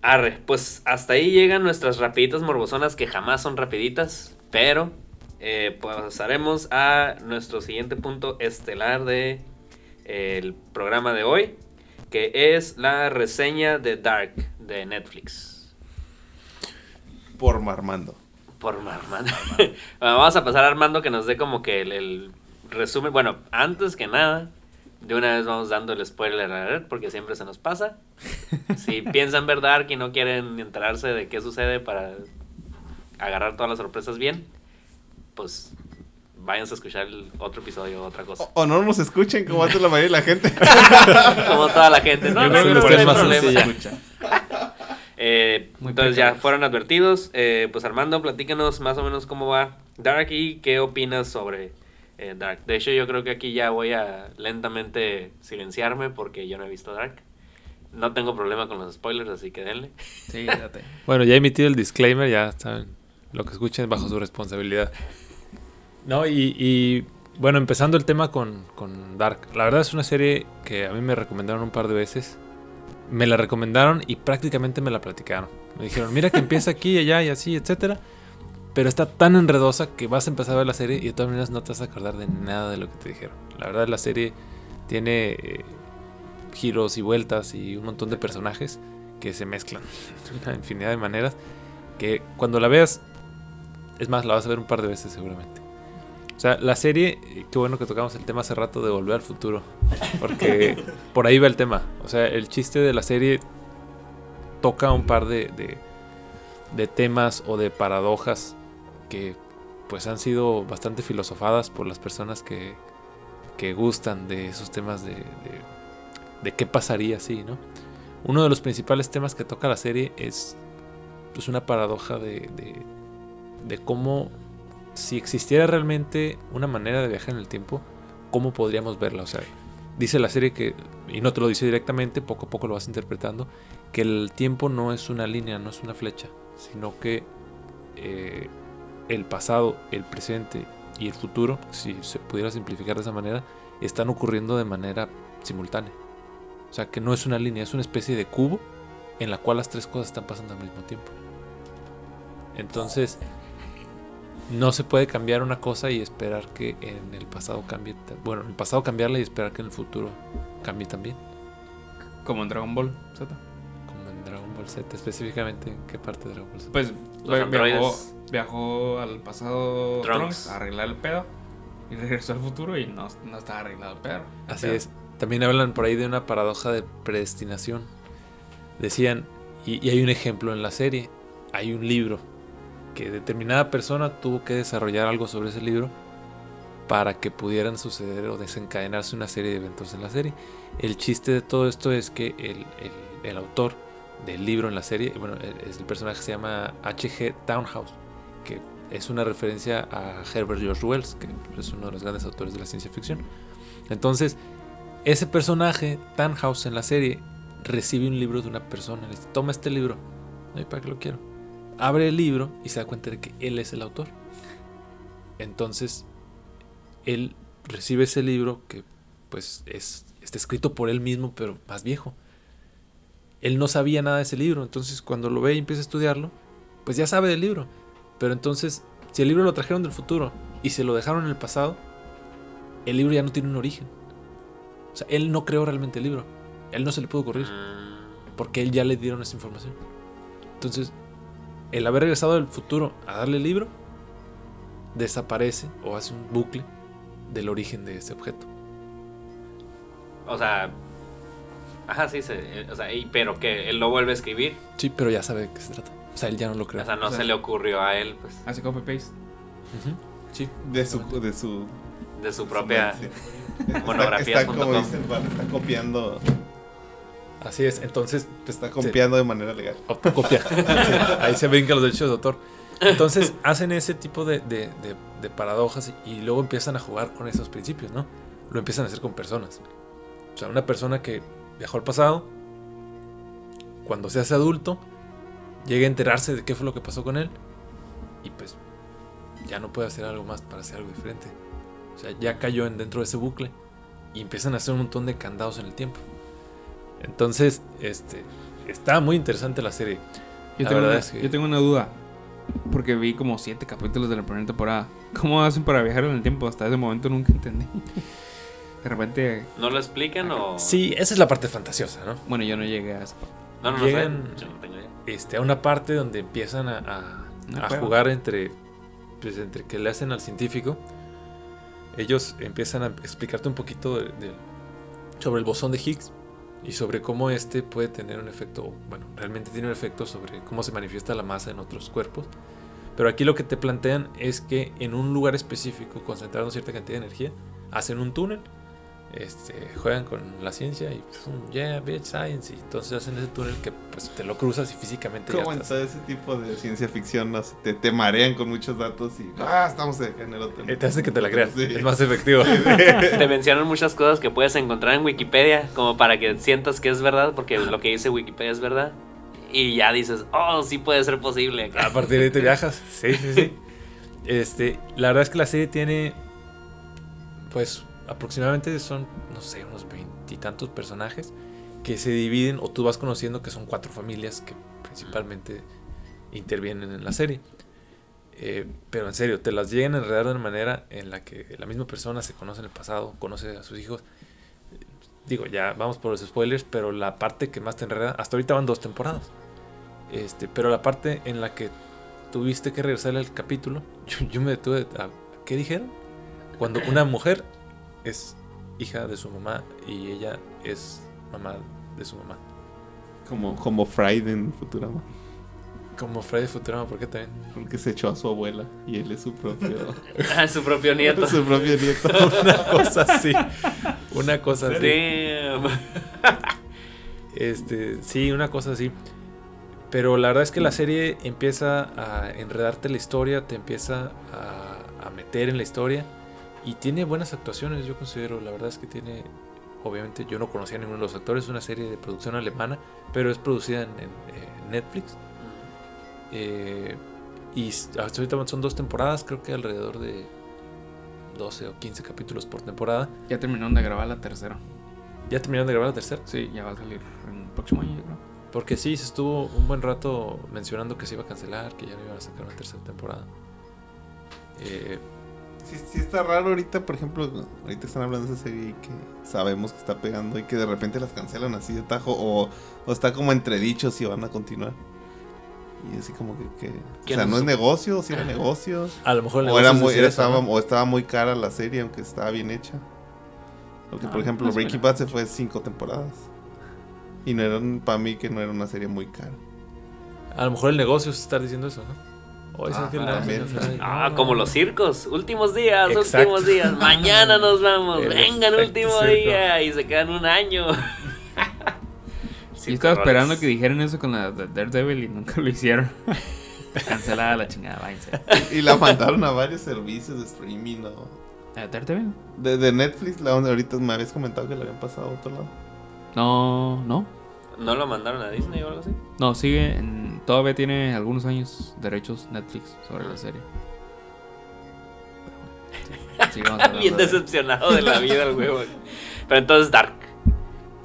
Arre, pues hasta ahí llegan nuestras rapiditas morbosonas que jamás son rapiditas, pero eh, pasaremos a nuestro siguiente punto estelar de eh, el programa de hoy, que es la reseña de Dark de Netflix. Por Marmando. Por Armando. Bueno, Vamos a pasar a Armando que nos dé como que el, el resumen. Bueno, antes que nada, de una vez vamos dando el spoiler alert porque siempre se nos pasa. Si piensan ver Dark y no quieren enterarse de qué sucede para agarrar todas las sorpresas bien, pues váyanse a escuchar el otro episodio o otra cosa. O, o no nos escuchen como hace la mayoría de la gente. Como toda la gente. No, Yo no, creo que no, lo no hay más problema. escucha. Eh, entonces ya fueron advertidos. Eh, pues Armando, platícanos más o menos cómo va Dark y qué opinas sobre eh, Dark. De hecho, yo creo que aquí ya voy a lentamente silenciarme porque yo no he visto Dark. No tengo problema con los spoilers, así que denle. Sí, date. Bueno, ya he emitido el disclaimer, ya saben, lo que escuchen bajo su responsabilidad. No, y, y, bueno, empezando el tema con, con Dark. La verdad es una serie que a mí me recomendaron un par de veces. Me la recomendaron y prácticamente me la platicaron. Me dijeron, mira que empieza aquí y allá y así, etcétera. Pero está tan enredosa que vas a empezar a ver la serie y de todas maneras no te vas a acordar de nada de lo que te dijeron. La verdad la serie tiene eh, giros y vueltas y un montón de personajes que se mezclan de una infinidad de maneras que cuando la veas, es más, la vas a ver un par de veces seguramente. O sea, la serie, qué bueno que tocamos el tema hace rato de volver al futuro, porque por ahí va el tema. O sea, el chiste de la serie toca un par de, de, de temas o de paradojas que pues han sido bastante filosofadas por las personas que, que gustan de esos temas de, de, de qué pasaría si, ¿no? Uno de los principales temas que toca la serie es pues, una paradoja de, de, de cómo, si existiera realmente una manera de viajar en el tiempo, ¿cómo podríamos verla? O sea, dice la serie que, y no te lo dice directamente, poco a poco lo vas interpretando, que el tiempo no es una línea, no es una flecha, sino que eh, el pasado, el presente y el futuro, si se pudiera simplificar de esa manera, están ocurriendo de manera simultánea. O sea, que no es una línea, es una especie de cubo en la cual las tres cosas están pasando al mismo tiempo. Entonces, no se puede cambiar una cosa y esperar que en el pasado cambie. Bueno, en el pasado cambiarla y esperar que en el futuro cambie también. Como en Dragon Ball Z. Como en Dragon Ball Z, específicamente en qué parte de Dragon Ball Z. Pues Los viajó, viajó al pasado Trunks. Trunks a arreglar el pedo. Y regresó al futuro y no, no estaba arreglado el pedo. el Así pedo. es. También hablan por ahí de una paradoja de predestinación. Decían, y, y hay un ejemplo en la serie, hay un libro que determinada persona tuvo que desarrollar algo sobre ese libro para que pudieran suceder o desencadenarse una serie de eventos en la serie. El chiste de todo esto es que el, el- autor del libro en la serie, bueno, es el personaje que se llama H.G. Townhouse, que es una referencia a Herbert George Wells, que es uno de los grandes autores de la ciencia ficción. Entonces, ese personaje, Tannhaus, en la serie, recibe un libro de una persona. Le dice, toma este libro. ¿para qué lo quiero? Abre el libro y se da cuenta de que él es el autor. Entonces, él recibe ese libro que, pues, es, está escrito por él mismo, pero más viejo. Él no sabía nada de ese libro. Entonces, cuando lo ve y empieza a estudiarlo, pues ya sabe del libro. Pero entonces, si el libro lo trajeron del futuro y se lo dejaron en el pasado, el libro ya no tiene un origen. O sea, él no creó realmente el libro. Él no se le pudo ocurrir. Mm, Porque él ya le dieron esa información. Entonces, el haber regresado del futuro a darle el libro, desaparece o hace un bucle del origen de ese objeto. O sea. Ajá, sí, se, o sea, y- pero que él lo vuelve a escribir. Sí, pero ya sabe de qué se trata. O sea, él ya no lo creó. O sea, no O sea, se le ocurrió a él, pues, Hace copy paste. Sí. De su, de su de su propia. Está, está, como Val, está copiando, Así es. Entonces, pues, está se- copiando de manera legal. Sí, ahí se brincan los derechos de autor. Entonces hacen ese tipo de, de- de- de paradojas y, y luego empiezan a jugar con esos principios, ¿no? Lo empiezan a hacer con personas. O sea, una persona que viajó al pasado, cuando se hace adulto, llega a enterarse de qué fue lo que pasó con él y pues ya no puede hacer algo más para hacer algo diferente. O sea, ya cayó en dentro de ese bucle y empiezan a hacer un montón de candados en el tiempo. Entonces, este, está muy interesante la serie. Yo, La tengo verdad una, es que- yo tengo una duda. Porque vi como siete capítulos de la primera temporada. ¿Cómo hacen para viajar en el tiempo? Hasta ese momento nunca entendí. De repente, ¿No lo explican o.? Sí, esa es la parte fantasiosa, ¿no? bueno, yo no llegué a esa parte. No, no, no Llegan- sé. Yo no tengo idea. Este, a una parte donde empiezan a, a- Una a jugar entre, pues, entre que le hacen al científico. Ellos empiezan a explicarte un poquito de- de- sobre el bosón de Higgs y sobre cómo este puede tener un efecto, bueno, realmente tiene un efecto sobre cómo se manifiesta la masa en otros cuerpos. Pero aquí lo que te plantean es que en un lugar específico, concentrando cierta cantidad de energía, hacen un túnel, este, juegan con la ciencia y pum, yeah, bitch, science. Y entonces hacen ese túnel que pues te lo cruzas y físicamente ya Como en estás. todo ese tipo de ciencia ficción, te, te marean con muchos datos y ah, estamos en el otro. Eh, Te hace que te la creas. Sí. Es más efectivo. Te mencionan muchas cosas que puedes encontrar en Wikipedia, como para que sientas que es verdad, porque lo que dice Wikipedia es verdad. Y ya dices, oh, sí puede ser posible. A partir de ahí te viajas. Sí, sí, sí. Este, la verdad es que la serie tiene, pues, aproximadamente son, no sé, unos veintitantos personajes que se dividen o tú vas conociendo que son cuatro familias que principalmente intervienen en la serie. Eh, pero en serio, te las llegan a enredar de una manera en la que la misma persona se conoce en el pasado, conoce a sus hijos. Digo, ya vamos por los spoilers, pero la parte que más te enreda, hasta ahorita van dos temporadas. Este, pero la parte en la que tuviste que regresar al capítulo, yo, me detuve a, ¿qué dijeron? Cuando una mujer es hija de su mamá y ella es mamá de su mamá. Como, como Friday en Futurama. Como Freddy Futurama, ¿por qué también? Porque se echó a su abuela y él es su propio, Ah, su propio nieto. su propio nieto. Una cosa así. Una cosa así. Damn. Este, sí, una cosa así. Pero la verdad es que la serie empieza a enredarte la historia, te empieza a, a meter en la historia y tiene buenas actuaciones, yo considero. La verdad es que tiene, obviamente yo no conocía a ninguno de los actores, es una serie de producción alemana, pero es producida en, en, eh, Netflix. Eh, y hasta ahorita son dos temporadas, creo que alrededor de 12 o 15 capítulos por temporada. Ya terminaron de grabar la tercera. ¿Ya terminaron de grabar la tercera? Sí, ya va a salir en el próximo año, yo creo. Porque sí, se estuvo un buen rato mencionando que se iba a cancelar, que ya no iban a sacar una tercera temporada. Eh, Sí, sí está raro ahorita, por ejemplo, ahorita están hablando de esa serie y que sabemos que está pegando y que de repente las cancelan así de tajo o, o está como entredicho si van a continuar. Y así como que, que- o sea, no es negocio, si era negocio. a lo mejor el O, era negocio muy, decir era- eso, estaba, o estaba muy cara la serie, aunque estaba bien hecha. Porque, por Ah, ejemplo, o Breaking. Bad se fue cinco temporadas. Y no eran, para mí, que no era una serie muy cara. A lo mejor el negocio es estar diciendo eso, ¿no? Es Ah, también. Ah, como los circos. Últimos días, Exacto. últimos días. Mañana nos vamos. El Vengan, último circo. día. Y se quedan un año. Yo estaba esperando que dijeran eso con la de Daredevil y nunca lo hicieron. Cancelada la chingada, váyanse. Y la mandaron a varios servicios de streaming, ¿no? ¿La de Daredevil? De, de Netflix, la donde ahorita me habías comentado que la habían pasado a otro lado. No, no. ¿No lo mandaron a Disney o algo así? No, sigue. en- todavía tiene algunos años derechos Netflix sobre la serie. Sí, Bien de- decepcionado de la vida el huevo. Pero entonces Dark.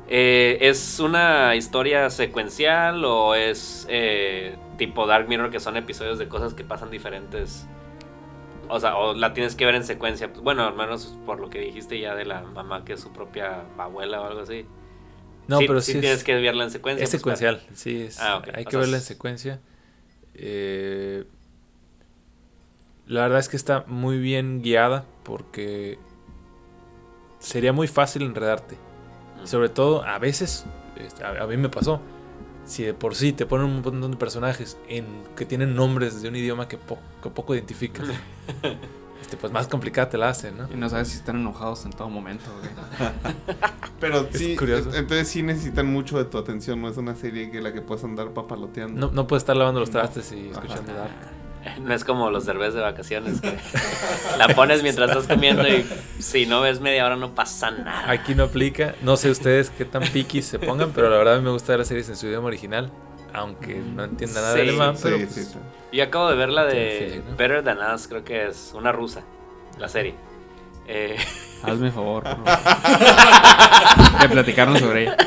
Eh, ¿Es una historia secuencial o es eh, tipo Dark Mirror que son episodios de cosas que pasan diferentes? O sea, o la tienes que ver en secuencia. Bueno, al menos por lo que dijiste ya de la mamá que es su propia abuela o algo así. No, sí, pero sí sí, tienes es, que verla en secuencia. es pues, secuencial. Sí, es, Ah, ok. hay O que sea, verla en secuencia. Eh, la verdad es que está muy bien guiada porque sería muy fácil enredarte. Sobre todo, a veces, a, a mí me pasó. Si de por sí te ponen un montón de personajes en, que tienen nombres de un idioma que, po- que poco identificas, este, pues más complicada te la hacen, ¿no? Y no sabes si están enojados en todo momento, güey. Pero Es sí, curioso. entonces sí necesitan mucho de tu atención, no es una serie que la que puedes andar papaloteando. No, no puedes estar lavando los No. trastes y escuchando Ajá. Dark. No es como los derbés de vacaciones que la pones mientras estás comiendo y si no ves media hora no pasa nada. Aquí no aplica. No sé ustedes qué tan piquis se pongan, pero la verdad a mí me gusta ver las series en su idioma original. Aunque no entienda nada de Sí. alemán, Sí, pero sí, pues, sí. Yo acabo de ver la de. Better Than Us, creo que es una rusa, la serie. Eh, Hazme favor. De platicarnos sobre ella.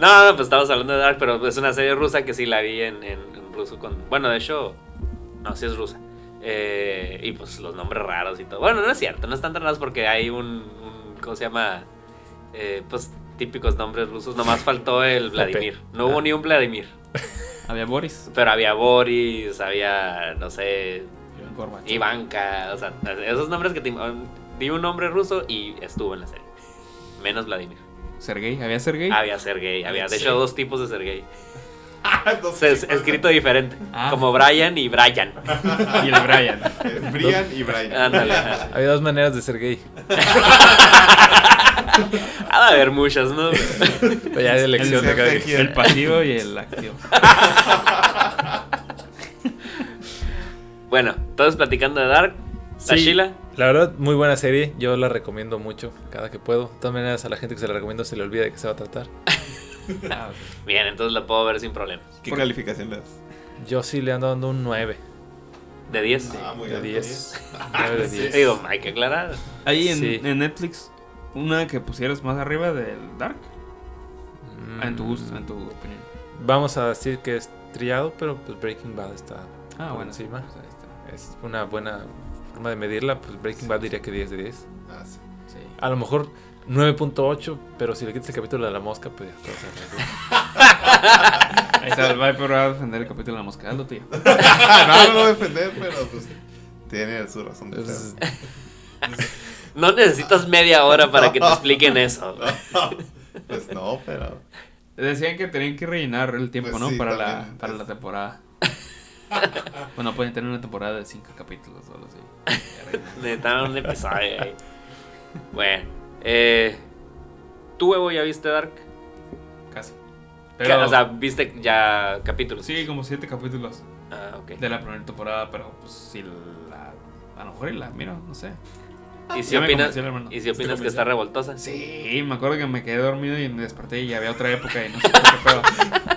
no, no, pues estamos hablando de Dark, pero es una serie rusa que sí la vi en, en, en ruso. Con, bueno, de hecho, no, sí es rusa. Eh, y pues los nombres raros y todo. Bueno, no es cierto, no están tan raros porque hay un, un ¿cómo se llama? Eh, pues típicos nombres rusos. Nomás faltó el Vladimir. No hubo Ah. ni un Vladimir. Había Boris. Pero había Boris, había, no sé, Gorbachev. Ivanka, o sea, esos nombres que te... Di un nombre ruso y estuvo en la serie. Menos Vladimir. Sergei. ¿Había Sergei? Había Sergey, había de hecho dos tipos de Sergey. Se- escrito diferente, Ah. como Brian y Brian. Y el Brian. Brian y Brian. Ándale. había dos maneras de ser gay. Ha de haber muchas, ¿no? Pero ya hay elección de cada El- quien. El pasivo y el activo. bueno, todos platicando de Dark. Sí, Sheila. La verdad, muy buena serie. Yo la recomiendo mucho cada que puedo. De todas maneras, a la gente que se la recomiendo se le olvida de qué se va a tratar. Ah, Bien, entonces la puedo ver sin problemas. ¿Qué calificación le das? Yo sí le ando dando un 9 De 10. Ah, muy de alto, 10. 9 de 10. Digo, hay que aclarar. Ahí en, Sí. en Netflix, una que pusieras más arriba del Dark. Mm, En tu gusto, en tu opinión. Vamos a decir que es trillado, pero pues Breaking Bad está Ah, por bueno. encima. pues ahí está. Es una buena forma de medirla. Pues Breaking Bad diría que 10 de 10. Ah, sí. Sí. A lo mejor 9.8, pero si le quitas el capítulo de la mosca, pues ya todo se arregla. Ahí está, el Viper va a defender el capítulo de la mosca. Hazlo, tío. no, no lo voy a defender, pero pues tiene su razón de Entonces, ser. No necesitas media hora para que te expliquen eso. Pues no, pero. Decían que tenían que rellenar el tiempo, Pues ¿no? sí, para, la, para es- la temporada. Bueno, pueden tener una temporada de 5 capítulos o algo así. Necesitaban un episodio ahí. Bueno, eh, ¿tú, huevo, ya viste Dark? Casi. Pero, o sea, ¿viste ya capítulos? sí, como 7 capítulos Ah, ok. de la primera temporada, pero pues si la. A lo mejor y la miro, no sé. ¿Y si Ya opinas. ¿y si opinas que está revoltosa? Sí, me acuerdo que me quedé dormido y me desperté y había otra época y no sé qué pedo.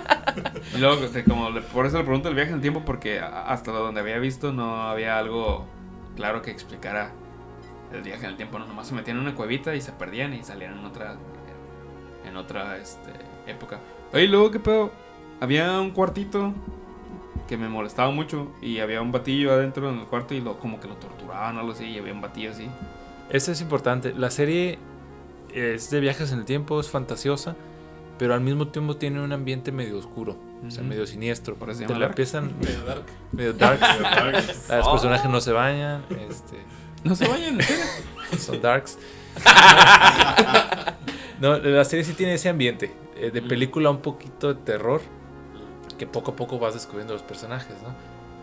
Y luego, este, como le- por eso le pregunto el viaje en el tiempo, porque hasta donde había visto no había algo claro que explicara el viaje en el tiempo. No, nomás se metían en una cuevita y se perdían y salían en otra, en otra este, época. Oye, y luego, ¿qué pedo? Había un cuartito que me molestaba mucho y había un batillo adentro en el cuarto y lo, como que lo torturaban o algo así y había un batillo así. Eso es importante. La serie es de viajes en el tiempo, es fantasiosa, pero al mismo tiempo tiene un ambiente medio oscuro, o sea, medio siniestro. Por eso la Dark. empiezan Medio dark. medio dark. Los Oh. personajes no se bañan, este, No se vayan, ¿en serio? son darks. No, la serie sí tiene ese ambiente eh, de película un poquito de terror que poco a poco vas descubriendo los personajes, ¿no?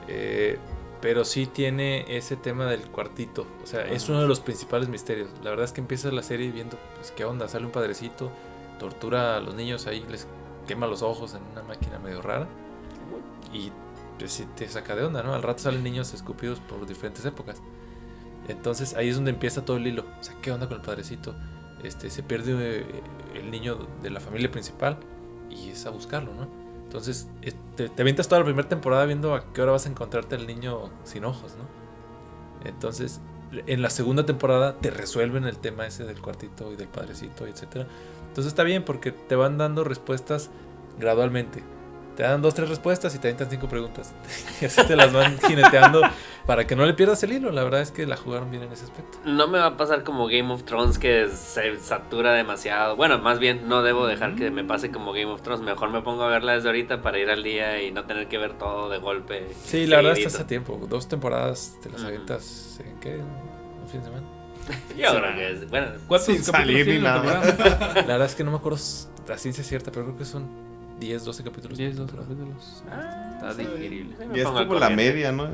Eh, pero sí tiene ese tema del cuartito, o sea, es uno de los principales misterios. La verdad es que empiezas la serie viendo, pues, qué onda, sale un padrecito, tortura a los niños ahí, les quema los ojos en una máquina medio rara y pues sí te saca de onda, ¿no? Al rato salen niños escupidos por diferentes épocas. Entonces ahí es donde empieza todo el hilo. O sea, ¿qué onda con el padrecito? Este, se pierde eh, el niño de la familia principal y es a buscarlo, ¿no? Entonces es- te, te toda la primera temporada viendo a qué hora vas a encontrarte al niño sin ojos, ¿no? Entonces en la segunda temporada te resuelven el tema ese del cuartito y del padrecito, etcétera. Entonces está bien porque te van dando respuestas gradualmente. Te dan dos, tres respuestas y te avientan cinco preguntas. y así te las van jineteando para que no le pierdas el hilo. La verdad es que la jugaron bien en ese aspecto. No me va a pasar como Game of Thrones que se satura demasiado. Bueno, más bien no debo dejar que me pase como Game of Thrones. Mejor me pongo a verla desde ahorita para ir al día y no tener que ver todo de golpe. Sí, la verdad estás a tiempo. Dos temporadas te las Ujú. avientas en qué? Un fin de semana. Yo creo que es. Bueno, ¿Cuántos Sin salir ni nada. La verdad es que no me acuerdo la ciencia cierta, pero creo que son 10, 12 capítulos. 10, por 12 temporada. capítulos. Ah, Está digerible. Y es como la media, ¿no?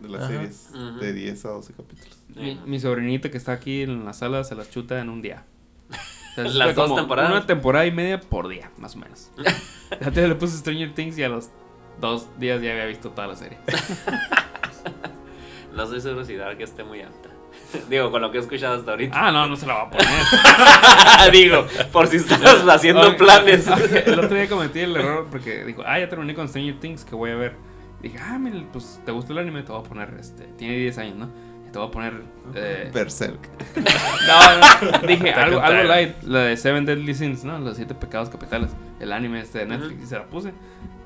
De las Ajá. series. De 10 a 12 capítulos. Mi, mi sobrinita que está aquí en la sala se las chuta en un día. O sea, Las dos temporadas. Una temporada y media por día, más o menos. Ya le puse Stranger Things y a los dos días ya había visto toda la serie. No estoy seguro si Dark esté muy alta. Digo, con lo que he escuchado hasta ahorita. Ah, no, no se la va a poner. Digo, por si estás haciendo planes. El otro día cometí el error porque dijo, ah, ya terminé con Stranger Things, que voy a ver. dije, ah, mira, pues te gustó el anime, te voy a poner, este, tiene 10 años, ¿no? Y te voy a poner... eh, Berserk. No, no, dije algo, algo light, la de Seven Deadly Sins, ¿no? Los siete pecados capitales, el anime este de Netflix, y se la puse.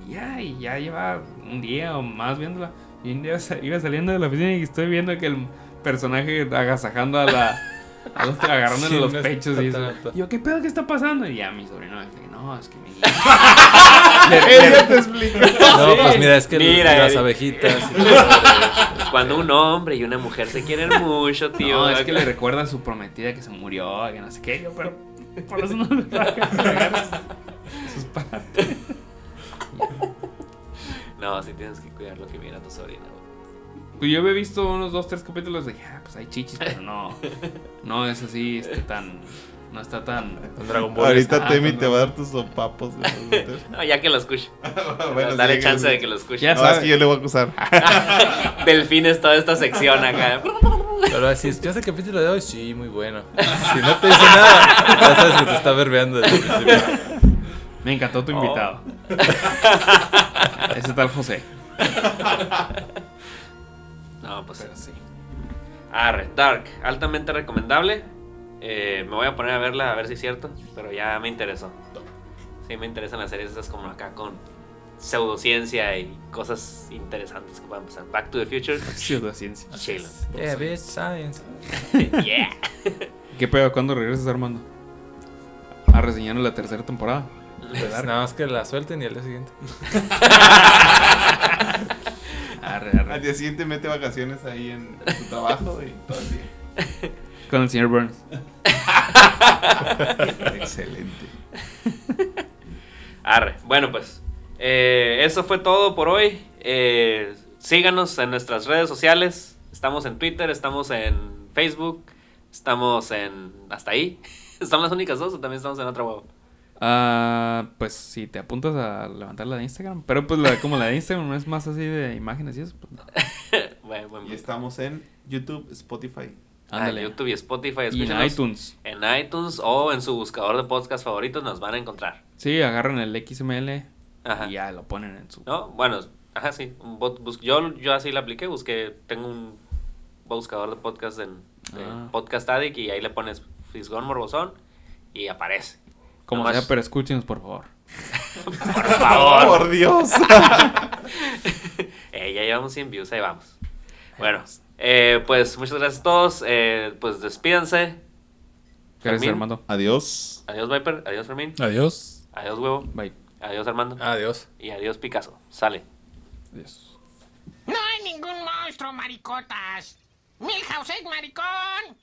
Y ya, y ya lleva un día o más viéndola. Y un día iba saliendo de la oficina y estoy viendo que el personaje agasajando a la. A los, agarrándole Sí, los no pechos y alto. yo, ¿qué pedo que está pasando? Y ya mi sobrino me dice, no, es que mi Ella te explica. No, pues mira, es que Mira, las Eric. abejitas. y todo, Cuando un hombre y una mujer se quieren mucho, tío. No, es que le recuerda a su prometida que se murió, que no sé qué, yo, pero por eso no le sus partes. No, sí tienes que cuidar lo que mira tu sobrina. Pues yo había visto unos dos, tres capítulos de, ah, pues hay chichis, pero no, no es así, este, tan, no está tan... Con Dragon Ball. Ahorita Ah, Temi te va a dar tus sopapos. No, ya que lo escuche. Bueno, Dale sí, chance sí. de que lo escuche. Ya No, es que yo le voy a acusar. Delfines toda esta sección acá. Pero así es, ¿ya el capítulo de hoy? Sí, muy bueno. Si no te dice nada, ya sabes que te está verbeando desde el principio. Me encantó tu Oh. invitado. Ese tal José. No, pues sí. Arre, Dark, altamente recomendable. Eh, me voy a poner a verla a ver si es cierto, pero ya me interesó. Sí, me interesan las series esas como acá con pseudociencia y cosas interesantes que puedan pasar. Back to the Future, Pseudociencia. chilo. Yeah, bitch, science. Yeah. ¿Qué pedo? ¿Cuándo regresas, Armando? A reseñar la tercera temporada. Pues nada más que la suelten y al día siguiente. Arre, Al arre. día siguiente mete vacaciones ahí en tu trabajo y todo el día. Con el señor Burns. Excelente. Arre, bueno pues, eh, eso fue todo por hoy. Eh, síganos en nuestras redes sociales. Estamos en Twitter, estamos en Facebook, estamos en... Hasta ahí. ¿Estamos las únicas dos o también estamos en otra huevo? Ah, pues si te apuntas a levantar la de Instagram. Pero pues la, como la de Instagram no es más así de imágenes y eso, pues no. Bueno, buen Y estamos en YouTube, Spotify. Ah, Ándale. YouTube y Spotify. y en iTunes. En iTunes o en su buscador de podcast favoritos nos van a encontrar. Sí, agarran el XML Ajá. y ya lo ponen en su... ¿No? Bueno, ajá, sí. un bot- bus- yo, yo así la apliqué, busqué, tengo un buscador de podcast en de Ah. Podcast Addict y ahí le pones Fisgón Morbosón y aparece. Como Nomás- sea, pero escúchenos por favor. Por favor. ¡Por Dios! Eh, ya llevamos 100 views, ahí vamos. Bueno, eh, pues muchas gracias a todos. eh, pues despídanse. Gracias, Fermín. Armando. Adiós. Adiós, Viper. Adiós, Fermín. Adiós. Adiós, Huevo. Bye. Adiós, Armando. Adiós. Y adiós, Picasso. Sale. Adiós. No hay ningún monstruo, maricotas. Milhouse es maricón.